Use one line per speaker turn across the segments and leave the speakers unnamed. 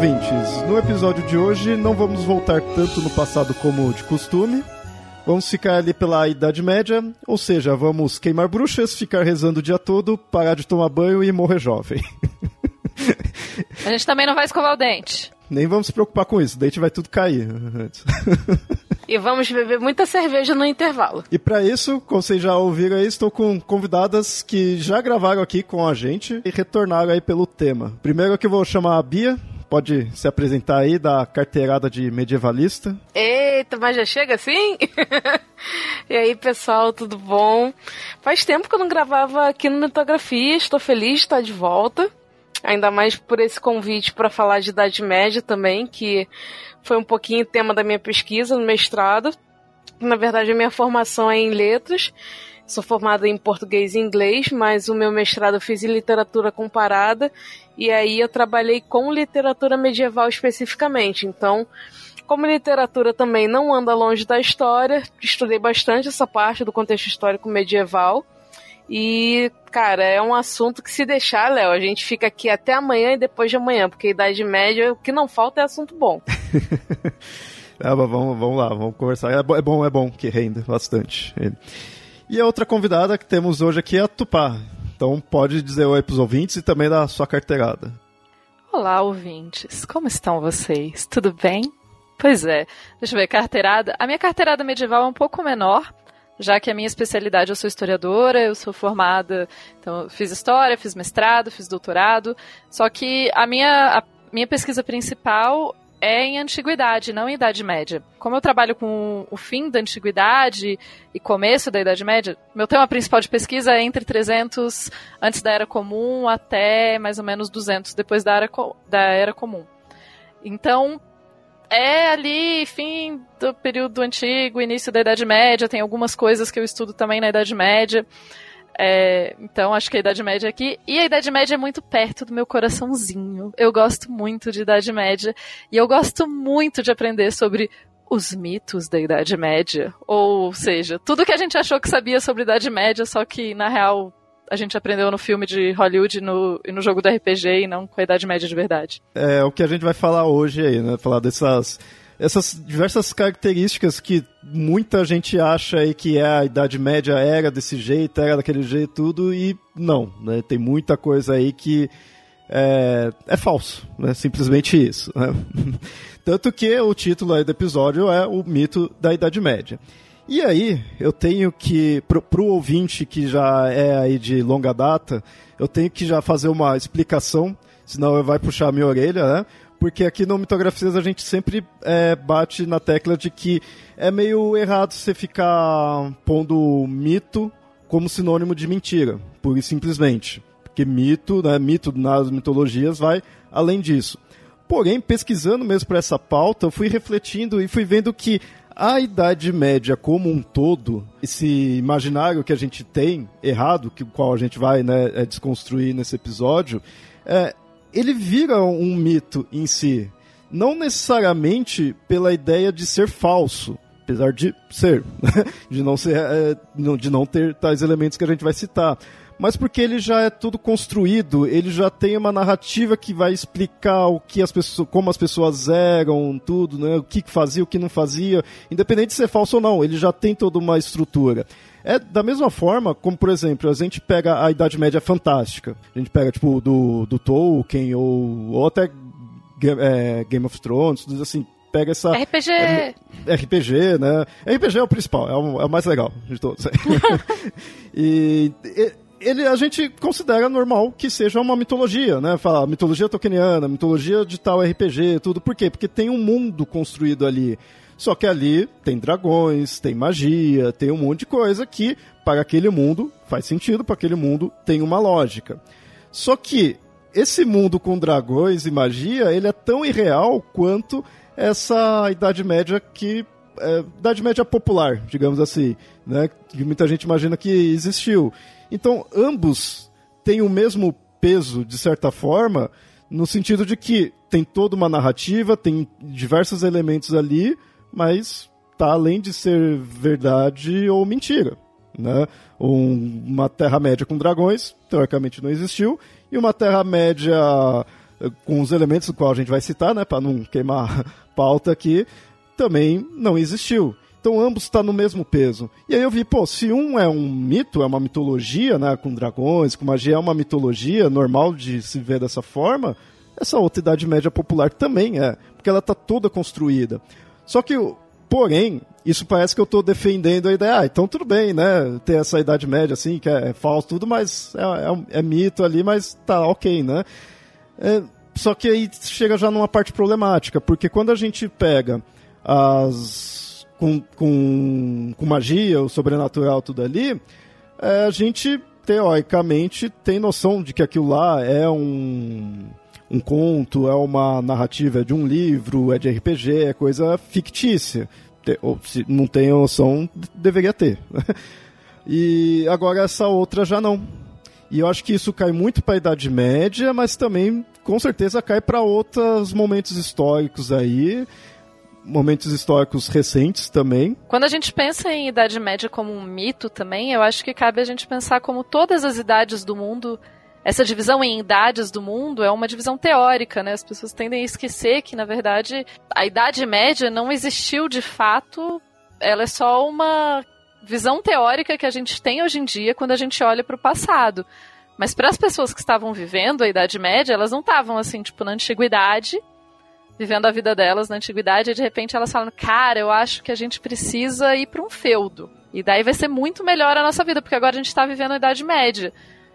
ouvintes. No episódio de hoje não vamos voltar tanto no passado como de costume. Vamos ficar ali pela Idade Média, ou seja, vamos queimar bruxas, ficar rezando o dia todo, parar de tomar banho e morrer jovem.
A gente também não vai escovar o dente.
Nem vamos se preocupar com isso, o dente vai tudo cair.
E vamos beber muita cerveja no intervalo.
E para isso, como vocês já ouviram aí, estou com convidadas que já gravaram aqui com a gente e retornaram aí pelo tema. Primeiro que eu vou chamar a Bia, pode se apresentar aí da carteirada de medievalista.
Eita, mas já chega assim? e aí, pessoal, tudo bom? Faz tempo que eu não gravava aqui no Mitografia, estou feliz de estar de volta. Ainda mais por esse convite para falar de Idade Média também, que foi um pouquinho tema da minha pesquisa no mestrado. Na verdade, a minha formação é em letras. Sou formada em português e inglês, mas o meu mestrado eu fiz em literatura comparada e aí eu trabalhei com literatura medieval especificamente. Então, como literatura também não anda longe da história, estudei bastante essa parte do contexto histórico medieval. E, cara, é um assunto que se deixar, Léo, a gente fica aqui até amanhã e depois de amanhã, porque a Idade Média, o que não falta é assunto bom.
ah, vamos, vamos lá, vamos conversar. É bom, é bom, é bom que renda bastante. E a outra convidada que temos hoje aqui é a Tupá. Então pode dizer oi pros ouvintes e também da sua carteirada.
Olá, ouvintes. Como estão vocês? Tudo bem? Pois é. Deixa eu ver, carteirada. A minha carteirada medieval é um pouco menor, já que a minha especialidade eu sou historiadora, eu sou formada, então fiz história, fiz mestrado, fiz doutorado, só que a minha, a minha pesquisa principal é em antiguidade, não em Idade Média. Como eu trabalho com o fim da antiguidade e começo da Idade Média, meu tema principal de pesquisa é entre 300 antes da Era Comum até mais ou menos 200 depois da Era, da era Comum. Então, é ali fim do período antigo, início da Idade Média, tem algumas coisas que eu estudo também na Idade Média. É, então acho que a Idade Média aqui. E a Idade Média é muito perto do meu coraçãozinho. Eu gosto muito de Idade Média. E eu gosto muito de aprender sobre os mitos da Idade Média. Ou seja, tudo que a gente achou que sabia sobre Idade Média, só que na real a gente aprendeu no filme de Hollywood e no, no jogo do RPG e não com a Idade Média de verdade.
É o que a gente vai falar hoje aí, né? Falar dessas essas diversas características que muita gente acha aí que é a Idade Média era desse jeito, era daquele jeito tudo, e não, né? Tem muita coisa aí que é, é falso, né? Simplesmente isso. Né? Tanto que o título aí do episódio é o mito da Idade Média. E aí, eu tenho que, pro, pro ouvinte que já é aí de longa data, eu tenho que já fazer uma explicação, senão vai puxar a minha orelha, né? Porque aqui no Mitografias a gente sempre é, bate na tecla de que é meio errado você ficar pondo mito como sinônimo de mentira, pura e simplesmente. Porque mito, né, mito nas mitologias vai além disso. Porém, pesquisando mesmo para essa pauta, eu fui refletindo e fui vendo que a Idade Média como um todo, esse imaginário que a gente tem errado, que o qual a gente vai né, é, desconstruir nesse episódio, é, ele vira um mito em si. Não necessariamente pela ideia de ser falso, apesar de ser, de não ser, é, de não ter tais elementos que a gente vai citar, mas porque ele já é tudo construído, ele já tem uma narrativa que vai explicar o que as pessoas, como as pessoas eram, tudo, né? O que fazia, o que não fazia, independente de ser falso ou não, ele já tem toda uma estrutura. É da mesma forma como, por exemplo, a gente pega a Idade Média Fantástica. A gente pega, tipo, do, do Tolkien ou, ou até é, Game of Thrones, tudo assim, pega essa.
RPG!
É, RPG, né? RPG é o principal, é o, é o mais legal de todos. e, e, ele, a gente considera normal que seja uma mitologia, né? Fala, mitologia tolkieniana, mitologia de tal RPG, tudo. Por quê? Porque tem um mundo construído ali. Só que ali tem dragões, tem magia, tem um monte de coisa que, para aquele mundo, faz sentido, para aquele mundo tem uma lógica. Só que esse mundo com dragões e magia, ele é tão irreal quanto essa Idade Média que. É, Idade Média popular, digamos assim, né? Que muita gente imagina que existiu. Então, ambos têm o mesmo peso, de certa forma, no sentido de que tem toda uma narrativa, tem diversos elementos ali, mas tá além de ser verdade ou mentira. Né? Um, uma Terra-média com dragões, teoricamente não existiu, e uma Terra-média eh, com os elementos do qual a gente vai citar, né, para não queimar pauta aqui, também não existiu. Então ambos estão tá no mesmo peso. E aí eu vi, pô, se um é um mito, é uma mitologia, né, com dragões, com magia, é uma mitologia normal de se ver dessa forma, essa outra Idade Média popular também é, porque ela está toda construída. Só que, porém, isso parece que eu estou defendendo a ideia, ah, então tudo bem, né, ter essa Idade Média assim, que é, falso tudo, mas é, é, é, mito ali, mas tá ok, né. É, só que aí chega já numa parte problemática, porque quando a gente pega as com, com, com magia, o sobrenatural, tudo ali, é, a gente, teoricamente, tem noção de que aquilo lá é um, um conto, é uma narrativa de um livro, é de RPG, é coisa fictícia. Ou se não tem noção, deveria ter. e agora essa outra já não. E eu acho que isso cai muito para a Idade Média, mas também com certeza cai para outros momentos históricos aí momentos históricos recentes também.
Quando a gente pensa em Idade Média como um mito também, eu acho que cabe a gente pensar como todas as idades do mundo. Essa divisão em idades do mundo é uma divisão teórica, né? As pessoas tendem a esquecer que, na verdade, a Idade Média não existiu de fato, ela é só uma visão teórica que a gente tem hoje em dia quando a gente olha para o passado. Mas para as pessoas que estavam vivendo a Idade Média, elas não estavam assim, tipo, na antiguidade, vivendo a vida delas na antiguidade, e de repente elas falam: Cara, eu acho que a gente precisa ir para um feudo. E daí vai ser muito melhor a nossa vida, porque agora a gente está vivendo a Idade Média.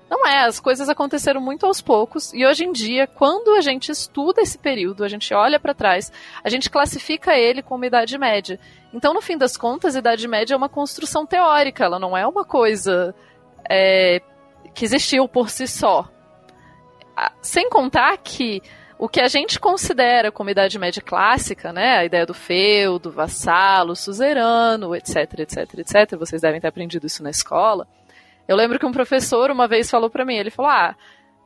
Não é, as coisas aconteceram muito aos poucos e hoje em dia, quando a gente estuda esse período, a gente olha para trás, a gente classifica ele como Idade Média. Então, no fim das contas, Idade Média é uma construção teórica, ela não é uma coisa é, que existiu por si só. Sem contar que o que a gente considera como Idade Média clássica, né, a ideia do feudo, vassalo, suzerano, etc, etc, etc, vocês devem ter aprendido isso na escola. Eu lembro que um professor uma vez falou para mim, ele falou: "Ah,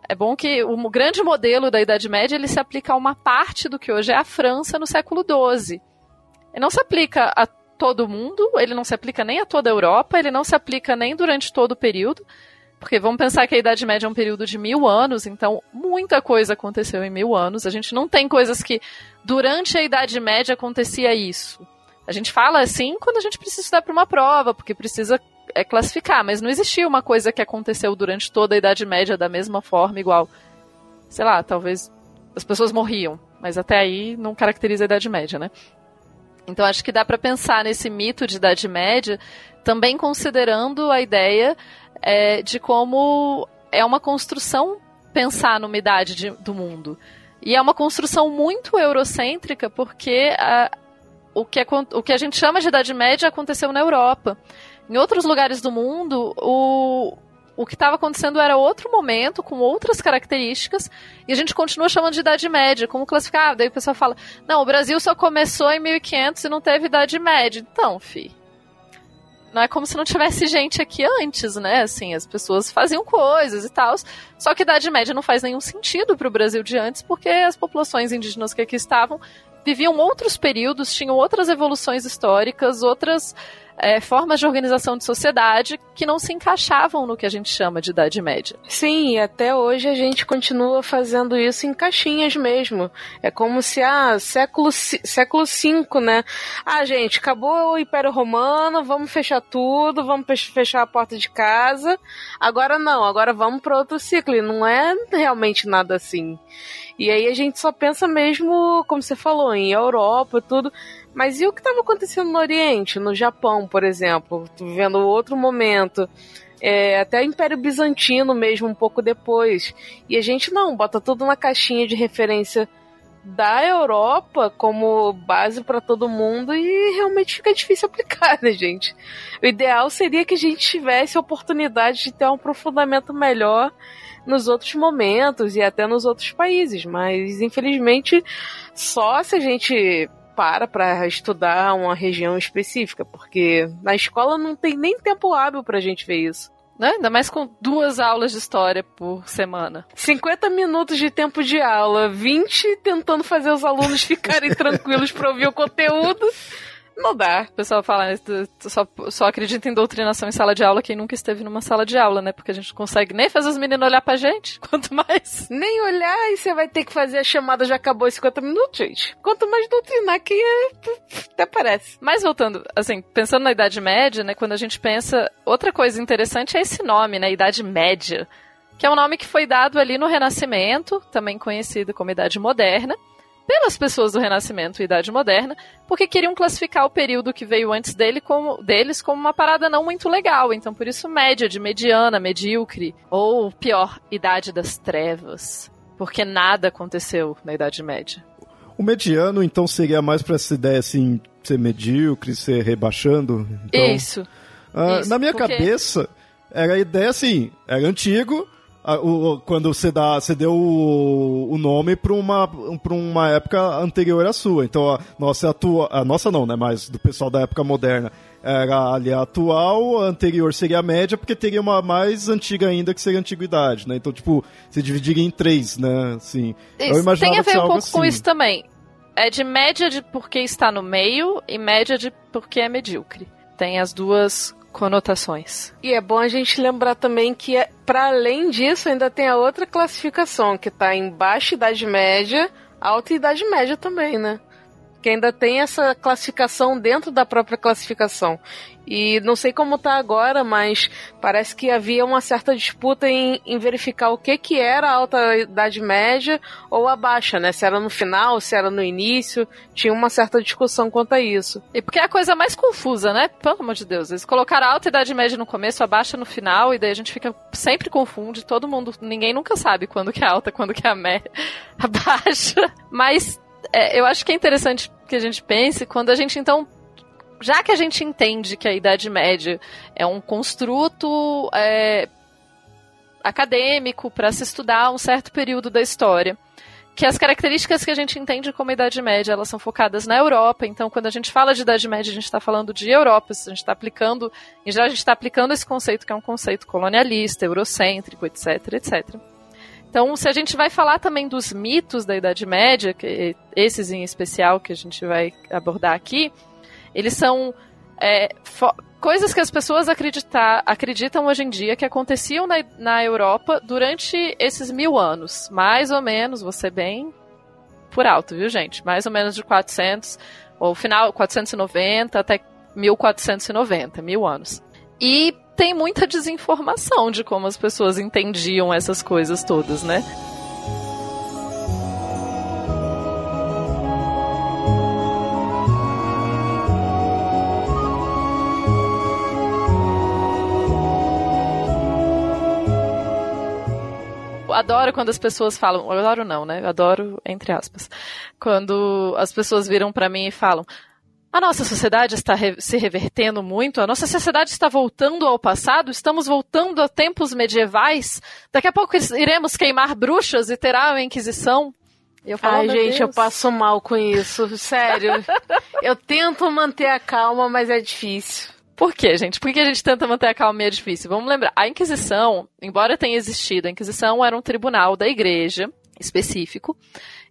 é bom que o grande modelo da Idade Média ele se aplica a uma parte do que hoje é a França no século XII. Ele não se aplica a todo mundo, ele não se aplica nem a toda a Europa, ele não se aplica nem durante todo o período. Porque vamos pensar que a Idade Média é um período de mil anos, então muita coisa aconteceu em mil anos. A gente não tem coisas que durante a Idade Média acontecia isso. A gente fala assim quando a gente precisa estudar para uma prova, porque precisa é, classificar, mas não existia uma coisa que aconteceu durante toda a Idade Média da mesma forma, igual. Sei lá, talvez as pessoas morriam, mas até aí não caracteriza a Idade Média, né? Então acho que dá para pensar nesse mito de Idade Média também considerando a ideia é, de como é uma construção pensar numa idade de, do mundo. E é uma construção muito eurocêntrica, porque a, o, que é, o que a gente chama de Idade Média aconteceu na Europa. Em outros lugares do mundo, o, o que estava acontecendo era outro momento, com outras características, e a gente continua chamando de Idade Média. Como classificar? Daí o pessoal fala: não, o Brasil só começou em 1500 e não teve Idade Média. Então, fi, não é como se não tivesse gente aqui antes, né? Assim, as pessoas faziam coisas e tal. Só que Idade Média não faz nenhum sentido para o Brasil de antes, porque as populações indígenas que aqui estavam viviam outros períodos, tinham outras evoluções históricas, outras é, formas de organização de sociedade que não se encaixavam no que a gente chama de Idade Média.
Sim, e até hoje a gente continua fazendo isso em caixinhas mesmo. É como se, ah, século, século V, né? Ah, gente, acabou o Império Romano, vamos fechar tudo, vamos fechar a porta de casa. Agora não, agora vamos para outro ciclo. E não é realmente nada assim. E aí a gente só pensa mesmo, como você falou, em Europa, tudo. Mas e o que estava acontecendo no Oriente, no Japão, por exemplo, vivendo outro momento? é, até o Império Bizantino mesmo, um pouco depois. E a gente não, bota tudo na caixinha de referência da Europa como base para todo mundo e realmente fica difícil aplicar, né, gente? O ideal seria que a gente tivesse a oportunidade de ter um aprofundamento melhor nos outros momentos e até nos outros países, mas infelizmente só se a gente para para estudar uma região específica, porque na escola não tem nem tempo hábil para a gente ver isso.
Né? Ainda mais com duas aulas de história por semana.
50 minutos de tempo de aula, 20 tentando fazer os alunos ficarem tranquilos para ouvir o conteúdo. Não dá.
O pessoal fala, né, só, só acredita em doutrinação em sala de aula quem nunca esteve numa sala de aula, né? Porque a gente não consegue nem fazer os meninos olhar pra gente, quanto mais.
Nem olhar e você vai ter que fazer a chamada já acabou em 50 minutos, gente. Quanto mais doutrinar que é, até parece.
Mas voltando, assim, pensando na Idade Média, né? Quando a gente pensa. Outra coisa interessante é esse nome, né? Idade Média. Que é um nome que foi dado ali no Renascimento, também conhecido como Idade Moderna pelas pessoas do Renascimento e Idade Moderna, porque queriam classificar o período que veio antes dele como, deles como uma parada não muito legal. Então, por isso, média, de mediana, medíocre, ou pior, Idade das Trevas. Porque nada aconteceu na Idade Média.
O mediano, então, seria mais para essa ideia assim, ser medíocre, ser rebaixando? Então,
isso.
Uh,
isso
na minha
porque...
cabeça, era a ideia assim, era antigo, o, quando você dá, você deu o, o nome para uma, pra uma época anterior à sua. Então a nossa atua, a nossa não, né, mas do pessoal da época moderna era ali a atual, a anterior seria a média, porque teria uma mais antiga ainda que seria a antiguidade, né? Então, tipo, você dividiria em três, né? Assim,
isso, tem a ver um pouco
assim.
com isso também. É de média de porque está no meio e média de porque é medíocre. Tem as duas conotações.
E é bom a gente lembrar também que, é, para além disso, ainda tem a outra classificação, que está em baixa idade média, alta idade média também, né? Que ainda tem essa classificação dentro da própria classificação. E não sei como tá agora, mas parece que havia uma certa disputa em, em, verificar o que que era a alta idade média ou a baixa, né? Se era no final, se era no início. Tinha uma certa discussão quanto a isso.
E porque é a coisa mais confusa, né? Pelo amor de Deus. Eles colocaram a alta idade média no começo, a baixa no final, e daí a gente fica sempre confunde. Todo mundo, ninguém nunca sabe quando que é alta, quando que é a média, a baixa. Mas é, eu acho que é interessante que a gente pense quando a gente então já que a gente entende que a Idade Média é um construto é, acadêmico para se estudar um certo período da história, que as características que a gente entende como Idade Média elas são focadas na Europa. Então, quando a gente fala de Idade Média, a gente está falando de Europa. A gente está aplicando, em geral, a gente está aplicando esse conceito que é um conceito colonialista, eurocêntrico, etc, etc. Então, se a gente vai falar também dos mitos da Idade Média, que esses em especial que a gente vai abordar aqui, eles são é, coisas que as pessoas acreditar, acreditam hoje em dia que aconteciam na, na Europa durante esses mil anos. Mais ou menos, você bem por alto, viu, gente? Mais ou menos de 400, ou final 490 até 1490, mil anos. E tem muita desinformação de como as pessoas entendiam essas coisas todas, né? adoro quando as pessoas falam, adoro não, né? Adoro entre aspas. Quando as pessoas viram para mim e falam: "A nossa sociedade está re se revertendo muito, a nossa sociedade está voltando ao passado, estamos voltando a tempos medievais. Daqui a pouco iremos queimar bruxas e terá a Inquisição."
Eu falo, Ai, gente, Deus. eu passo mal com isso, sério. eu tento manter a calma, mas é difícil.
Por quê, gente? Por que a gente tenta manter a calma meio difícil? Vamos lembrar, a Inquisição, embora tenha existido, a Inquisição era um tribunal da igreja específico.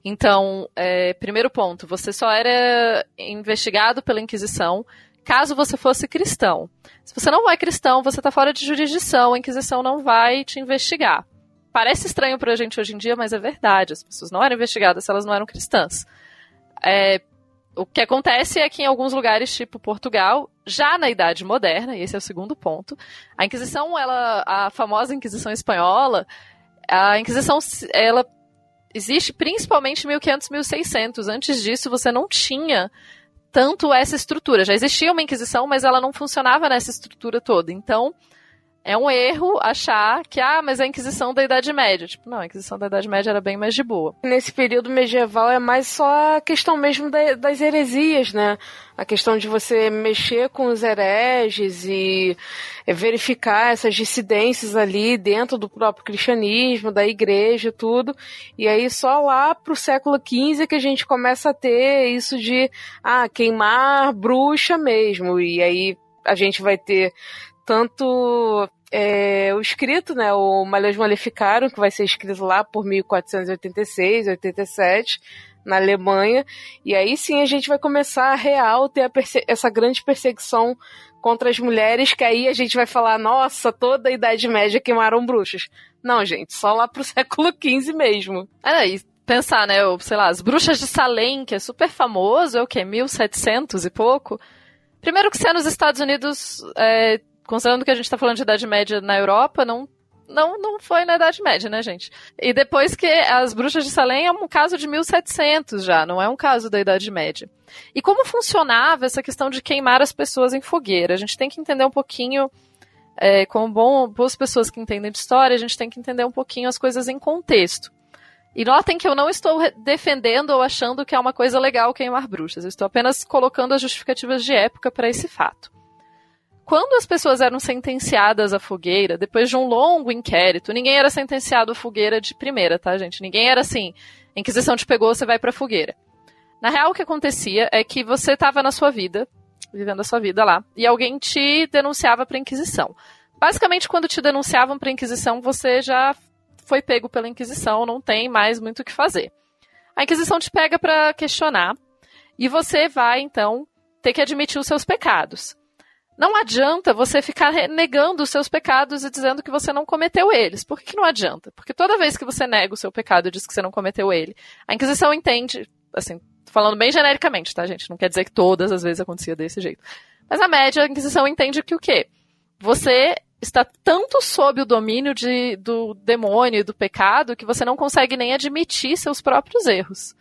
Então, é, primeiro ponto, você só era investigado pela Inquisição caso você fosse cristão. Se você não é cristão, você está fora de jurisdição, a Inquisição não vai te investigar. Parece estranho para a gente hoje em dia, mas é verdade. As pessoas não eram investigadas se elas não eram cristãs. É, o que acontece é que em alguns lugares, tipo Portugal, já na Idade Moderna, e esse é o segundo ponto, a Inquisição, ela, a famosa Inquisição espanhola, a Inquisição, ela existe principalmente em 1500, 1600. Antes disso, você não tinha tanto essa estrutura. Já existia uma Inquisição, mas ela não funcionava nessa estrutura toda. Então, é um erro achar que, ah, mas é a Inquisição da Idade Média. Tipo, não, a Inquisição da Idade Média era bem mais de boa.
Nesse período medieval é mais só a questão mesmo da, das heresias, né? A questão de você mexer com os hereges e é, verificar essas dissidências ali dentro do próprio cristianismo, da igreja, tudo. E aí só lá pro século XV que a gente começa a ter isso de, ah, queimar bruxa mesmo. E aí a gente vai ter tanto é, o escrito, né, o Malhas Maleficaram, que vai ser escrito lá por 1486, 87, na Alemanha, e aí sim a gente vai começar a real ter a essa grande perseguição contra as mulheres, que aí a gente vai falar, nossa, toda a Idade Média queimaram bruxas. Não, gente, só lá pro século XV mesmo.
É, pensar, né, sei lá, as bruxas de Salem, que é super famoso, é o quê, 1700 e pouco? Primeiro que se é nos Estados Unidos, é, considerando que a gente está falando de Idade Média na Europa, não não, não foi na Idade Média, né, gente? E depois que as Bruxas de Salem é um caso de 1700 já, não é um caso da Idade Média. E como funcionava essa questão de queimar as pessoas em fogueira? A gente tem que entender um pouquinho, é, como bom, boas pessoas que entendem de história, a gente tem que entender um pouquinho as coisas em contexto. E notem que eu não estou defendendo ou achando que é uma coisa legal queimar bruxas, eu estou apenas colocando as justificativas de época para esse fato. Quando as pessoas eram sentenciadas à fogueira, depois de um longo inquérito, ninguém era sentenciado à fogueira de primeira, tá, gente? Ninguém era assim, a Inquisição te pegou, você vai pra fogueira. Na real, o que acontecia é que você estava na sua vida, vivendo a sua vida lá, e alguém te denunciava pra Inquisição. Basicamente, quando te denunciavam pra Inquisição, você já foi pego pela Inquisição, não tem mais muito o que fazer. A Inquisição te pega para questionar, e você vai, então, ter que admitir os seus pecados. Não adianta você ficar negando os seus pecados e dizendo que você não cometeu eles. Por que não adianta? Porque toda vez que você nega o seu pecado e diz que você não cometeu ele, a Inquisição entende, assim, falando bem genericamente, tá, gente? Não quer dizer que todas as vezes acontecia desse jeito. Mas a média, a Inquisição entende que o quê? Você está tanto sob o domínio de, do demônio e do pecado que você não consegue nem admitir seus próprios erros.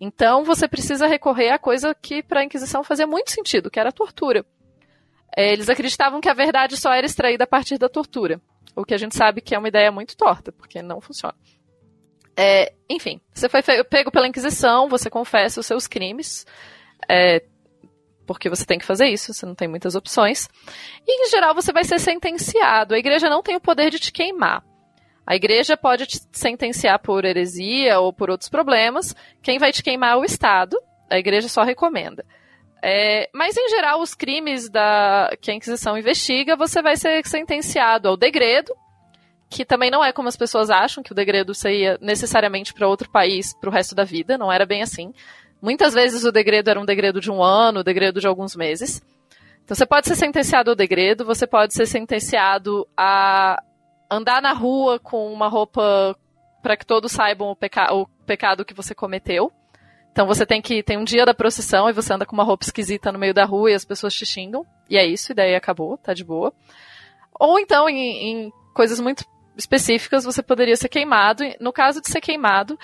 Então você precisa recorrer à coisa que para a Inquisição fazia muito sentido, que era a tortura. É, eles acreditavam que a verdade só era extraída a partir da tortura. O que a gente sabe que é uma ideia muito torta, porque não funciona. É, enfim, você foi pego pela Inquisição, você confessa os seus crimes, é, porque você tem que fazer isso, você não tem muitas opções. E, em geral, você vai ser sentenciado. A igreja não tem o poder de te queimar. A igreja pode te sentenciar por heresia ou por outros problemas. Quem vai te queimar é o Estado. A igreja só recomenda. É, mas, em geral, os crimes da, que a Inquisição investiga, você vai ser sentenciado ao degredo, que também não é como as pessoas acham, que o degredo seria necessariamente para outro país para o resto da vida, não era bem assim. Muitas vezes o degredo era um degredo de um ano, degredo de alguns meses. Então você pode ser sentenciado ao degredo, você pode ser sentenciado a andar na rua com uma roupa para que todos saibam o, peca o pecado que você cometeu. Então você tem que. Tem um dia da procissão e você anda com uma roupa esquisita no meio da rua e as pessoas te xingam. E é isso, e daí acabou, tá de boa. Ou então, em, em coisas muito específicas, você poderia ser queimado. No caso de ser queimado,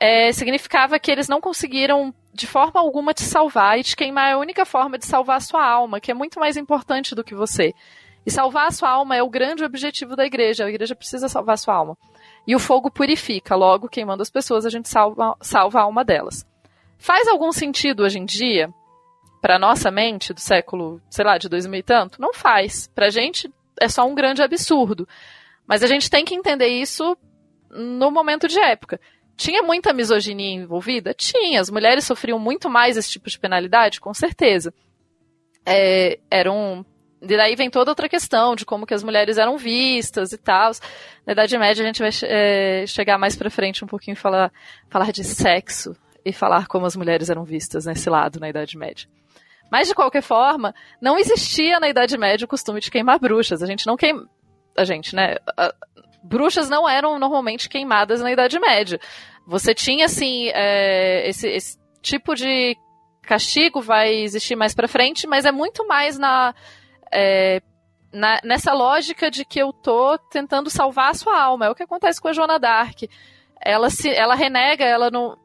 é, significava que eles não conseguiram de forma alguma te salvar e te queimar é a única forma de salvar a sua alma, que é muito mais importante do que você. E salvar a sua alma é o grande objetivo da igreja. A igreja precisa salvar a sua alma. E o fogo purifica, logo, queimando as pessoas, a gente salva, salva a alma delas. Faz algum sentido hoje em dia para nossa mente do século, sei lá, de 2000 e tanto? Não faz. Pra gente é só um grande absurdo. Mas a gente tem que entender isso no momento de época. Tinha muita misoginia envolvida? Tinha. As mulheres sofriam muito mais esse tipo de penalidade? Com certeza. É, eram. E daí vem toda outra questão de como que as mulheres eram vistas e tal. Na Idade Média a gente vai é, chegar mais pra frente um pouquinho e falar, falar de sexo e falar como as mulheres eram vistas nesse lado na Idade Média. Mas, de qualquer forma, não existia na Idade Média o costume de queimar bruxas. A gente não queima. A gente, né? A... Bruxas não eram normalmente queimadas na Idade Média. Você tinha, assim, é... esse, esse tipo de castigo vai existir mais pra frente, mas é muito mais na, é, na, nessa lógica de que eu tô tentando salvar a sua alma. É o que acontece com a Joana Dark. Ela se, ela renega, ela não,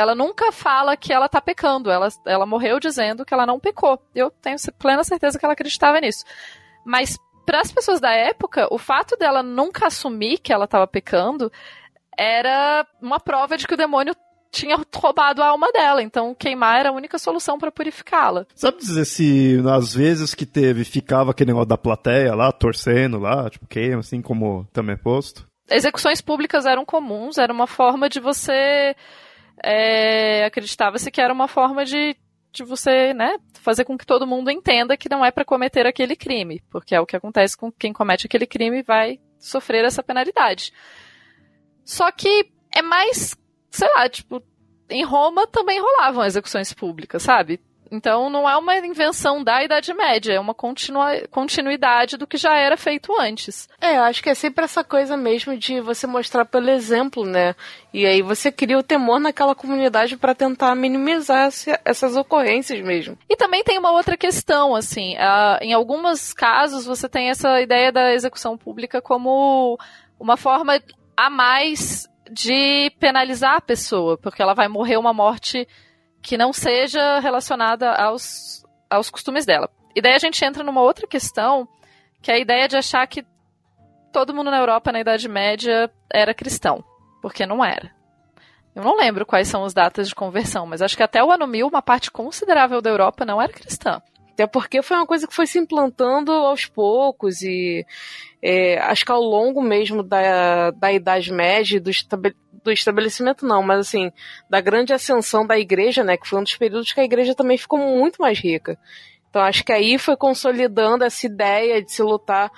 ela nunca fala que ela tá pecando. Ela, ela morreu dizendo que ela não pecou. Eu tenho plena certeza que ela acreditava nisso. Mas para as pessoas da época, o fato dela nunca assumir que ela estava pecando era uma prova de que o demônio tinha roubado a alma dela, então queimar era a única solução para purificá-la.
Sabe dizer se às vezes que teve ficava aquele negócio da plateia lá, torcendo lá, tipo, queima, assim como também é posto?
Execuções públicas eram comuns, era uma forma de você. É, Acreditava-se que era uma forma de, de você, né, fazer com que todo mundo entenda que não é para cometer aquele crime, porque é o que acontece com quem comete aquele crime vai sofrer essa penalidade. Só que é mais sei lá, tipo, em Roma também rolavam execuções públicas, sabe? Então não é uma invenção da Idade Média, é uma continua, continuidade do que já era feito antes.
É, eu acho que é sempre essa coisa mesmo de você mostrar pelo exemplo, né? E aí você cria o temor naquela comunidade para tentar minimizar essas ocorrências mesmo.
E também tem uma outra questão, assim, uh, em alguns casos você tem essa ideia da execução pública como uma forma a mais de penalizar a pessoa, porque ela vai morrer uma morte que não seja relacionada aos, aos costumes dela. E daí a gente entra numa outra questão, que é a ideia de achar que todo mundo na Europa na Idade Média era cristão, porque não era. Eu não lembro quais são as datas de conversão, mas acho que até o ano 1000 uma parte considerável da Europa não era cristã.
Até porque foi uma coisa que foi se implantando aos poucos e é, acho que ao longo mesmo da, da Idade Média, do, do estabelecimento não, mas assim, da grande ascensão da igreja, né, que foi um dos períodos que a igreja também ficou muito mais rica. Então acho que aí foi consolidando essa ideia de se lutar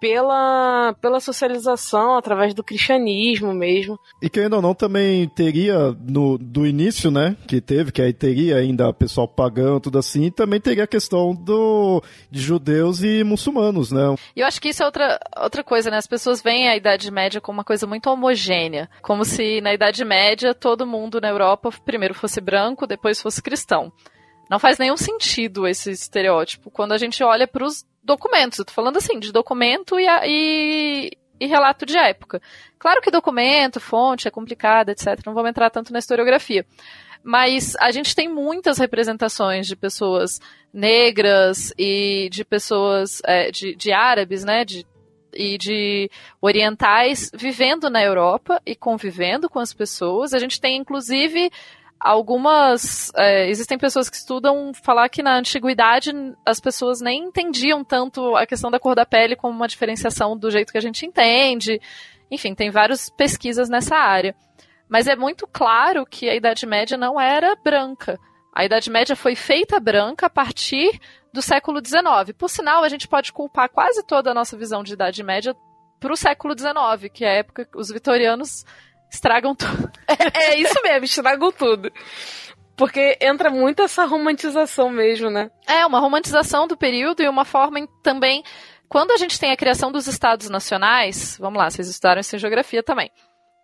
pela, pela socialização através do cristianismo mesmo.
E que ainda não também teria no do início, né, que teve, que aí teria ainda pessoal pagão, tudo assim, também teria a questão do de judeus e muçulmanos, né?
E eu acho que isso é outra, outra coisa, né? As pessoas veem a Idade Média como uma coisa muito homogênea, como se na Idade Média todo mundo na Europa primeiro fosse branco, depois fosse cristão. Não faz nenhum sentido esse estereótipo quando a gente olha para os documentos. Eu tô falando assim, de documento e, e, e, relato de época. Claro que documento, fonte é complicado, etc. Não vamos entrar tanto na historiografia. Mas a gente tem muitas representações de pessoas negras e de pessoas é, de, de árabes, né? De, e de orientais vivendo na Europa e convivendo com as pessoas. A gente tem, inclusive, algumas. É, existem pessoas que estudam falar que na antiguidade as pessoas nem entendiam tanto a questão da cor da pele como uma diferenciação do jeito que a gente entende. Enfim, tem várias pesquisas nessa área. Mas é muito claro que a Idade Média não era branca. A Idade Média foi feita branca a partir do século XIX. Por sinal, a gente pode culpar quase toda a nossa visão de Idade Média para o século XIX, que é a época que os vitorianos Estragam tudo.
É, é isso mesmo, estragam tudo. Porque entra muito essa romantização mesmo, né?
É, uma romantização do período e uma forma em, também. Quando a gente tem a criação dos estados nacionais, vamos lá, vocês estudaram isso em geografia também.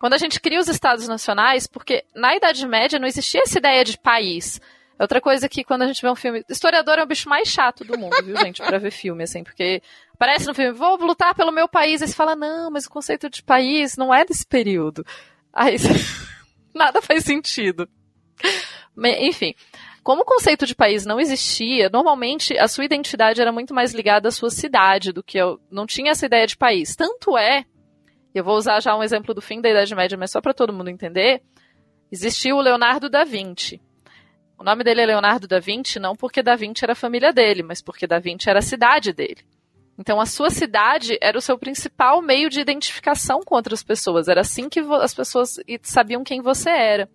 Quando a gente cria os estados nacionais, porque na Idade Média não existia essa ideia de país. É outra coisa que quando a gente vê um filme. Historiador é o bicho mais chato do mundo, viu, gente? Pra ver filme, assim, porque aparece no filme, vou lutar pelo meu país. Aí você fala, não, mas o conceito de país não é desse período. Aí nada faz sentido. Enfim, como o conceito de país não existia, normalmente a sua identidade era muito mais ligada à sua cidade do que eu não tinha essa ideia de país. Tanto é, eu vou usar já um exemplo do fim da Idade Média, mas só para todo mundo entender, existiu o Leonardo da Vinci. O nome dele é Leonardo da Vinci não porque da Vinci era a família dele, mas porque da Vinci era a cidade dele. Então a sua cidade era o seu principal meio de identificação com outras pessoas. Era assim que as pessoas sabiam quem você era.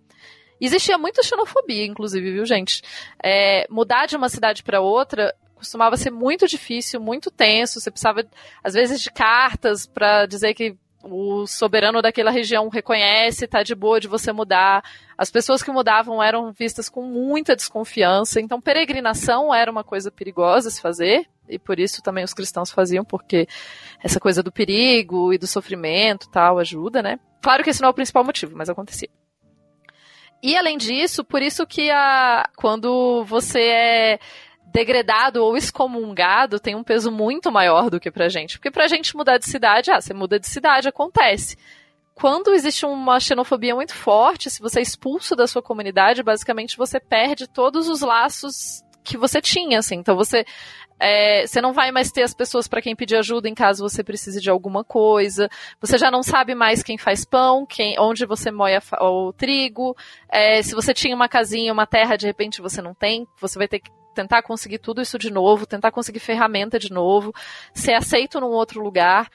Existia muita xenofobia, inclusive, viu, gente? É, mudar de uma cidade para outra costumava ser muito difícil, muito tenso. Você precisava, às vezes, de cartas para dizer que o soberano daquela região reconhece, tá de boa de você mudar. As pessoas que mudavam eram vistas com muita desconfiança, então peregrinação era uma coisa perigosa se fazer, e por isso também os cristãos faziam, porque essa coisa do perigo e do sofrimento tal ajuda, né? Claro que esse não é o principal motivo, mas acontecia. E além disso, por isso que a, quando você é degradado ou excomungado tem um peso muito maior do que pra gente. Porque pra gente mudar de cidade, ah, você muda de cidade, acontece. Quando existe uma xenofobia muito forte, se você é expulso da sua comunidade, basicamente você perde todos os laços que você tinha, assim. Então você é, você não vai mais ter as pessoas para quem pedir ajuda em caso você precise de alguma coisa. Você já não sabe mais quem faz pão, quem, onde você moia o trigo. É, se você tinha uma casinha, uma terra, de repente você não tem, você vai ter que tentar conseguir tudo isso de novo, tentar conseguir ferramenta de novo, ser aceito num outro lugar.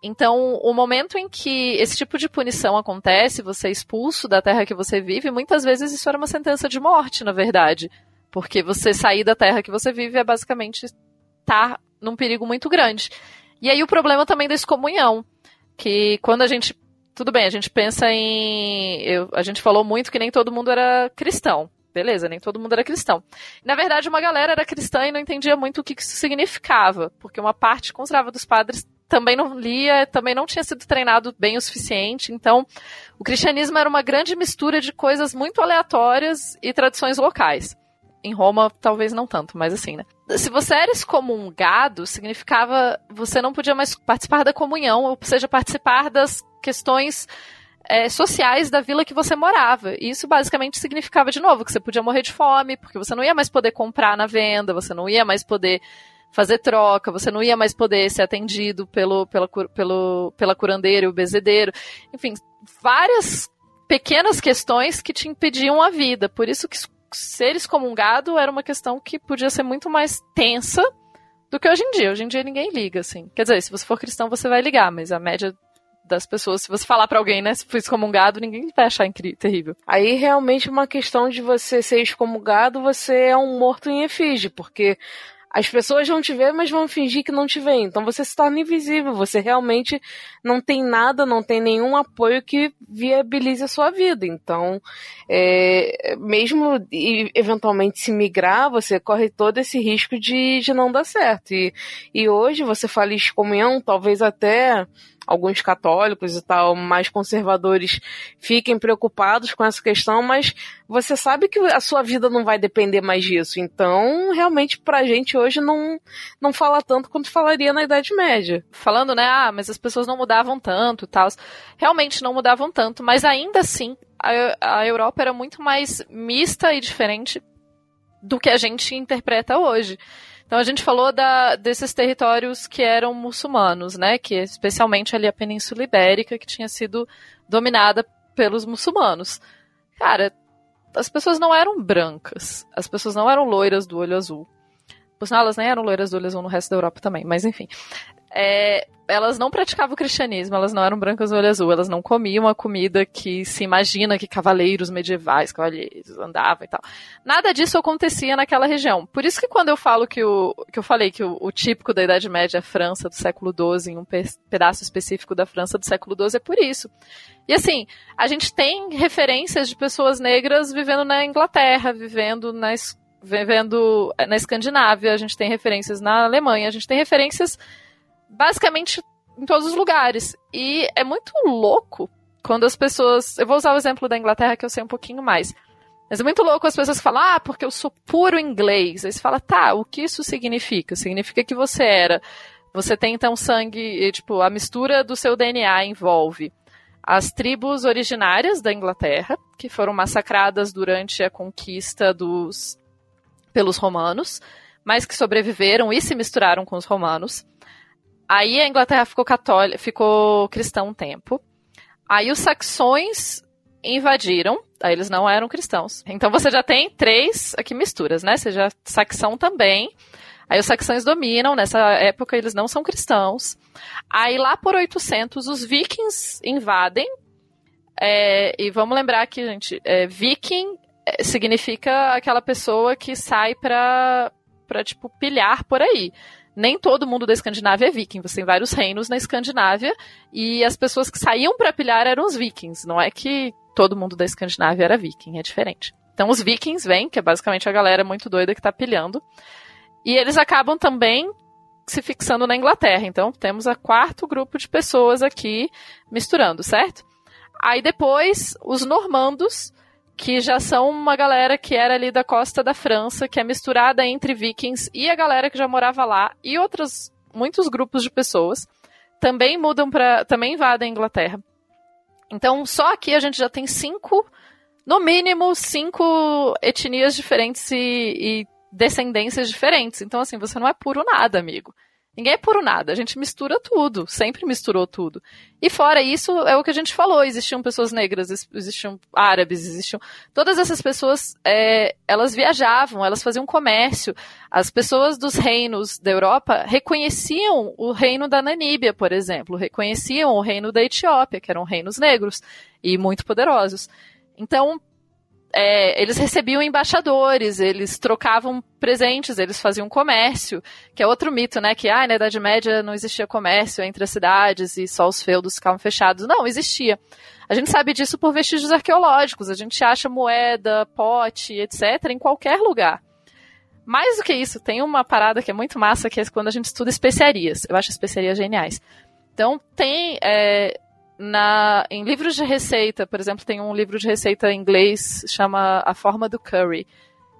Então, o momento em que esse tipo de punição acontece, você é expulso da terra que você vive, muitas vezes isso era uma sentença de morte, na verdade. Porque você sair da terra que você vive é basicamente estar num perigo muito grande. E aí o problema também da excomunhão, que quando a gente tudo bem, a gente pensa em. Eu, a gente falou muito que nem todo mundo era cristão. Beleza, nem todo mundo era cristão. Na verdade, uma galera era cristã e não entendia muito o que isso significava, porque uma parte considerável dos padres também não lia, também não tinha sido treinado bem o suficiente. Então, o cristianismo era uma grande mistura de coisas muito aleatórias e tradições locais. Em Roma, talvez não tanto, mas assim, né? Se você era excomungado, significava você não podia mais participar da comunhão, ou seja, participar das questões é, sociais da vila que você morava. E isso basicamente significava, de novo, que você podia morrer de fome, porque você não ia mais poder comprar na venda, você não ia mais poder fazer troca, você não ia mais poder ser atendido pelo, pela, pelo, pela curandeira e o bezedeiro. Enfim, várias pequenas questões que te impediam a vida. Por isso que ser excomungado era uma questão que podia ser muito mais tensa do que hoje em dia. Hoje em dia ninguém liga, assim. Quer dizer, se você for cristão, você vai ligar, mas a média das pessoas. Se você falar para alguém, né, se foi excomungado, ninguém vai achar incrível, terrível.
Aí realmente uma questão de você ser excomungado, você é um morto em efígie, porque as pessoas vão te ver, mas vão fingir que não te veem. Então você se torna invisível. Você realmente não tem nada, não tem nenhum apoio que viabilize a sua vida. Então, é, mesmo eventualmente se migrar, você corre todo esse risco de, de não dar certo. E, e hoje você fala em excomunhão, talvez até alguns católicos e tal, mais conservadores, fiquem preocupados com essa questão, mas você sabe que a sua vida não vai depender mais disso. Então, realmente, pra gente hoje não, não fala tanto quanto falaria na Idade Média.
Falando, né, ah, mas as pessoas não mudavam tanto e tal. Realmente não mudavam tanto, mas ainda assim, a, a Europa era muito mais mista e diferente do que a gente interpreta hoje. Então a gente falou da, desses territórios que eram muçulmanos, né? Que especialmente ali a Península Ibérica, que tinha sido dominada pelos muçulmanos. Cara, as pessoas não eram brancas, as pessoas não eram loiras do olho azul. Por sinal, elas nem eram loiras do olho azul no resto da Europa também, mas enfim. É, elas não praticavam o cristianismo, elas não eram brancas do olho azul, elas não comiam a comida que se imagina que cavaleiros medievais, cavalheiros andavam e tal. Nada disso acontecia naquela região. Por isso que quando eu falo que o que eu falei que o, o típico da Idade Média é a França do século XII, em um pe pedaço específico da França do século XII, é por isso. E assim, a gente tem referências de pessoas negras vivendo na Inglaterra, vivendo na vivendo na Escandinávia, a gente tem referências na Alemanha, a gente tem referências basicamente em todos os lugares. E é muito louco quando as pessoas. Eu vou usar o exemplo da Inglaterra que eu sei um pouquinho mais. Mas é muito louco as pessoas falam, ah, porque eu sou puro inglês. Aí você fala, tá, o que isso significa? Significa que você era. Você tem então sangue, tipo, a mistura do seu DNA envolve as tribos originárias da Inglaterra, que foram massacradas durante a conquista dos pelos romanos, mas que sobreviveram e se misturaram com os romanos. Aí a Inglaterra ficou católica, ficou cristã um tempo. Aí os saxões invadiram, aí eles não eram cristãos. Então você já tem três aqui misturas, né? Você já saxão também. Aí os saxões dominam, nessa época eles não são cristãos. Aí lá por 800 os vikings invadem. É, e vamos lembrar que, gente, é, viking é, significa aquela pessoa que sai pra, pra tipo, pilhar por aí nem todo mundo da Escandinávia é viking. Você tem vários reinos na Escandinávia e as pessoas que saíam para pilhar eram os vikings. Não é que todo mundo da Escandinávia era viking, é diferente. Então os vikings vêm, que é basicamente a galera muito doida que está pilhando, e eles acabam também se fixando na Inglaterra. Então temos a quarto grupo de pessoas aqui misturando, certo? Aí depois os normandos que já são uma galera que era ali da costa da França, que é misturada entre vikings e a galera que já morava lá e outros muitos grupos de pessoas também mudam para também invadem a Inglaterra. Então, só aqui a gente já tem cinco, no mínimo cinco etnias diferentes e, e descendências diferentes. Então, assim, você não é puro nada, amigo. Ninguém é puro nada, a gente mistura tudo, sempre misturou tudo. E fora isso, é o que a gente falou, existiam pessoas negras, existiam árabes, existiam... Todas essas pessoas, é, elas viajavam, elas faziam comércio. As pessoas dos reinos da Europa reconheciam o reino da Namíbia, por exemplo, reconheciam o reino da Etiópia, que eram reinos negros e muito poderosos. Então, é, eles recebiam embaixadores, eles trocavam presentes, eles faziam comércio, que é outro mito, né? Que ah, na Idade Média não existia comércio entre as cidades e só os feudos ficavam fechados. Não, existia. A gente sabe disso por vestígios arqueológicos, a gente acha moeda, pote, etc., em qualquer lugar. Mais do que isso, tem uma parada que é muito massa, que é quando a gente estuda especiarias. Eu acho especiarias geniais. Então, tem é, na, em livros de receita, por exemplo, tem um livro de receita em inglês chama A Forma do Curry.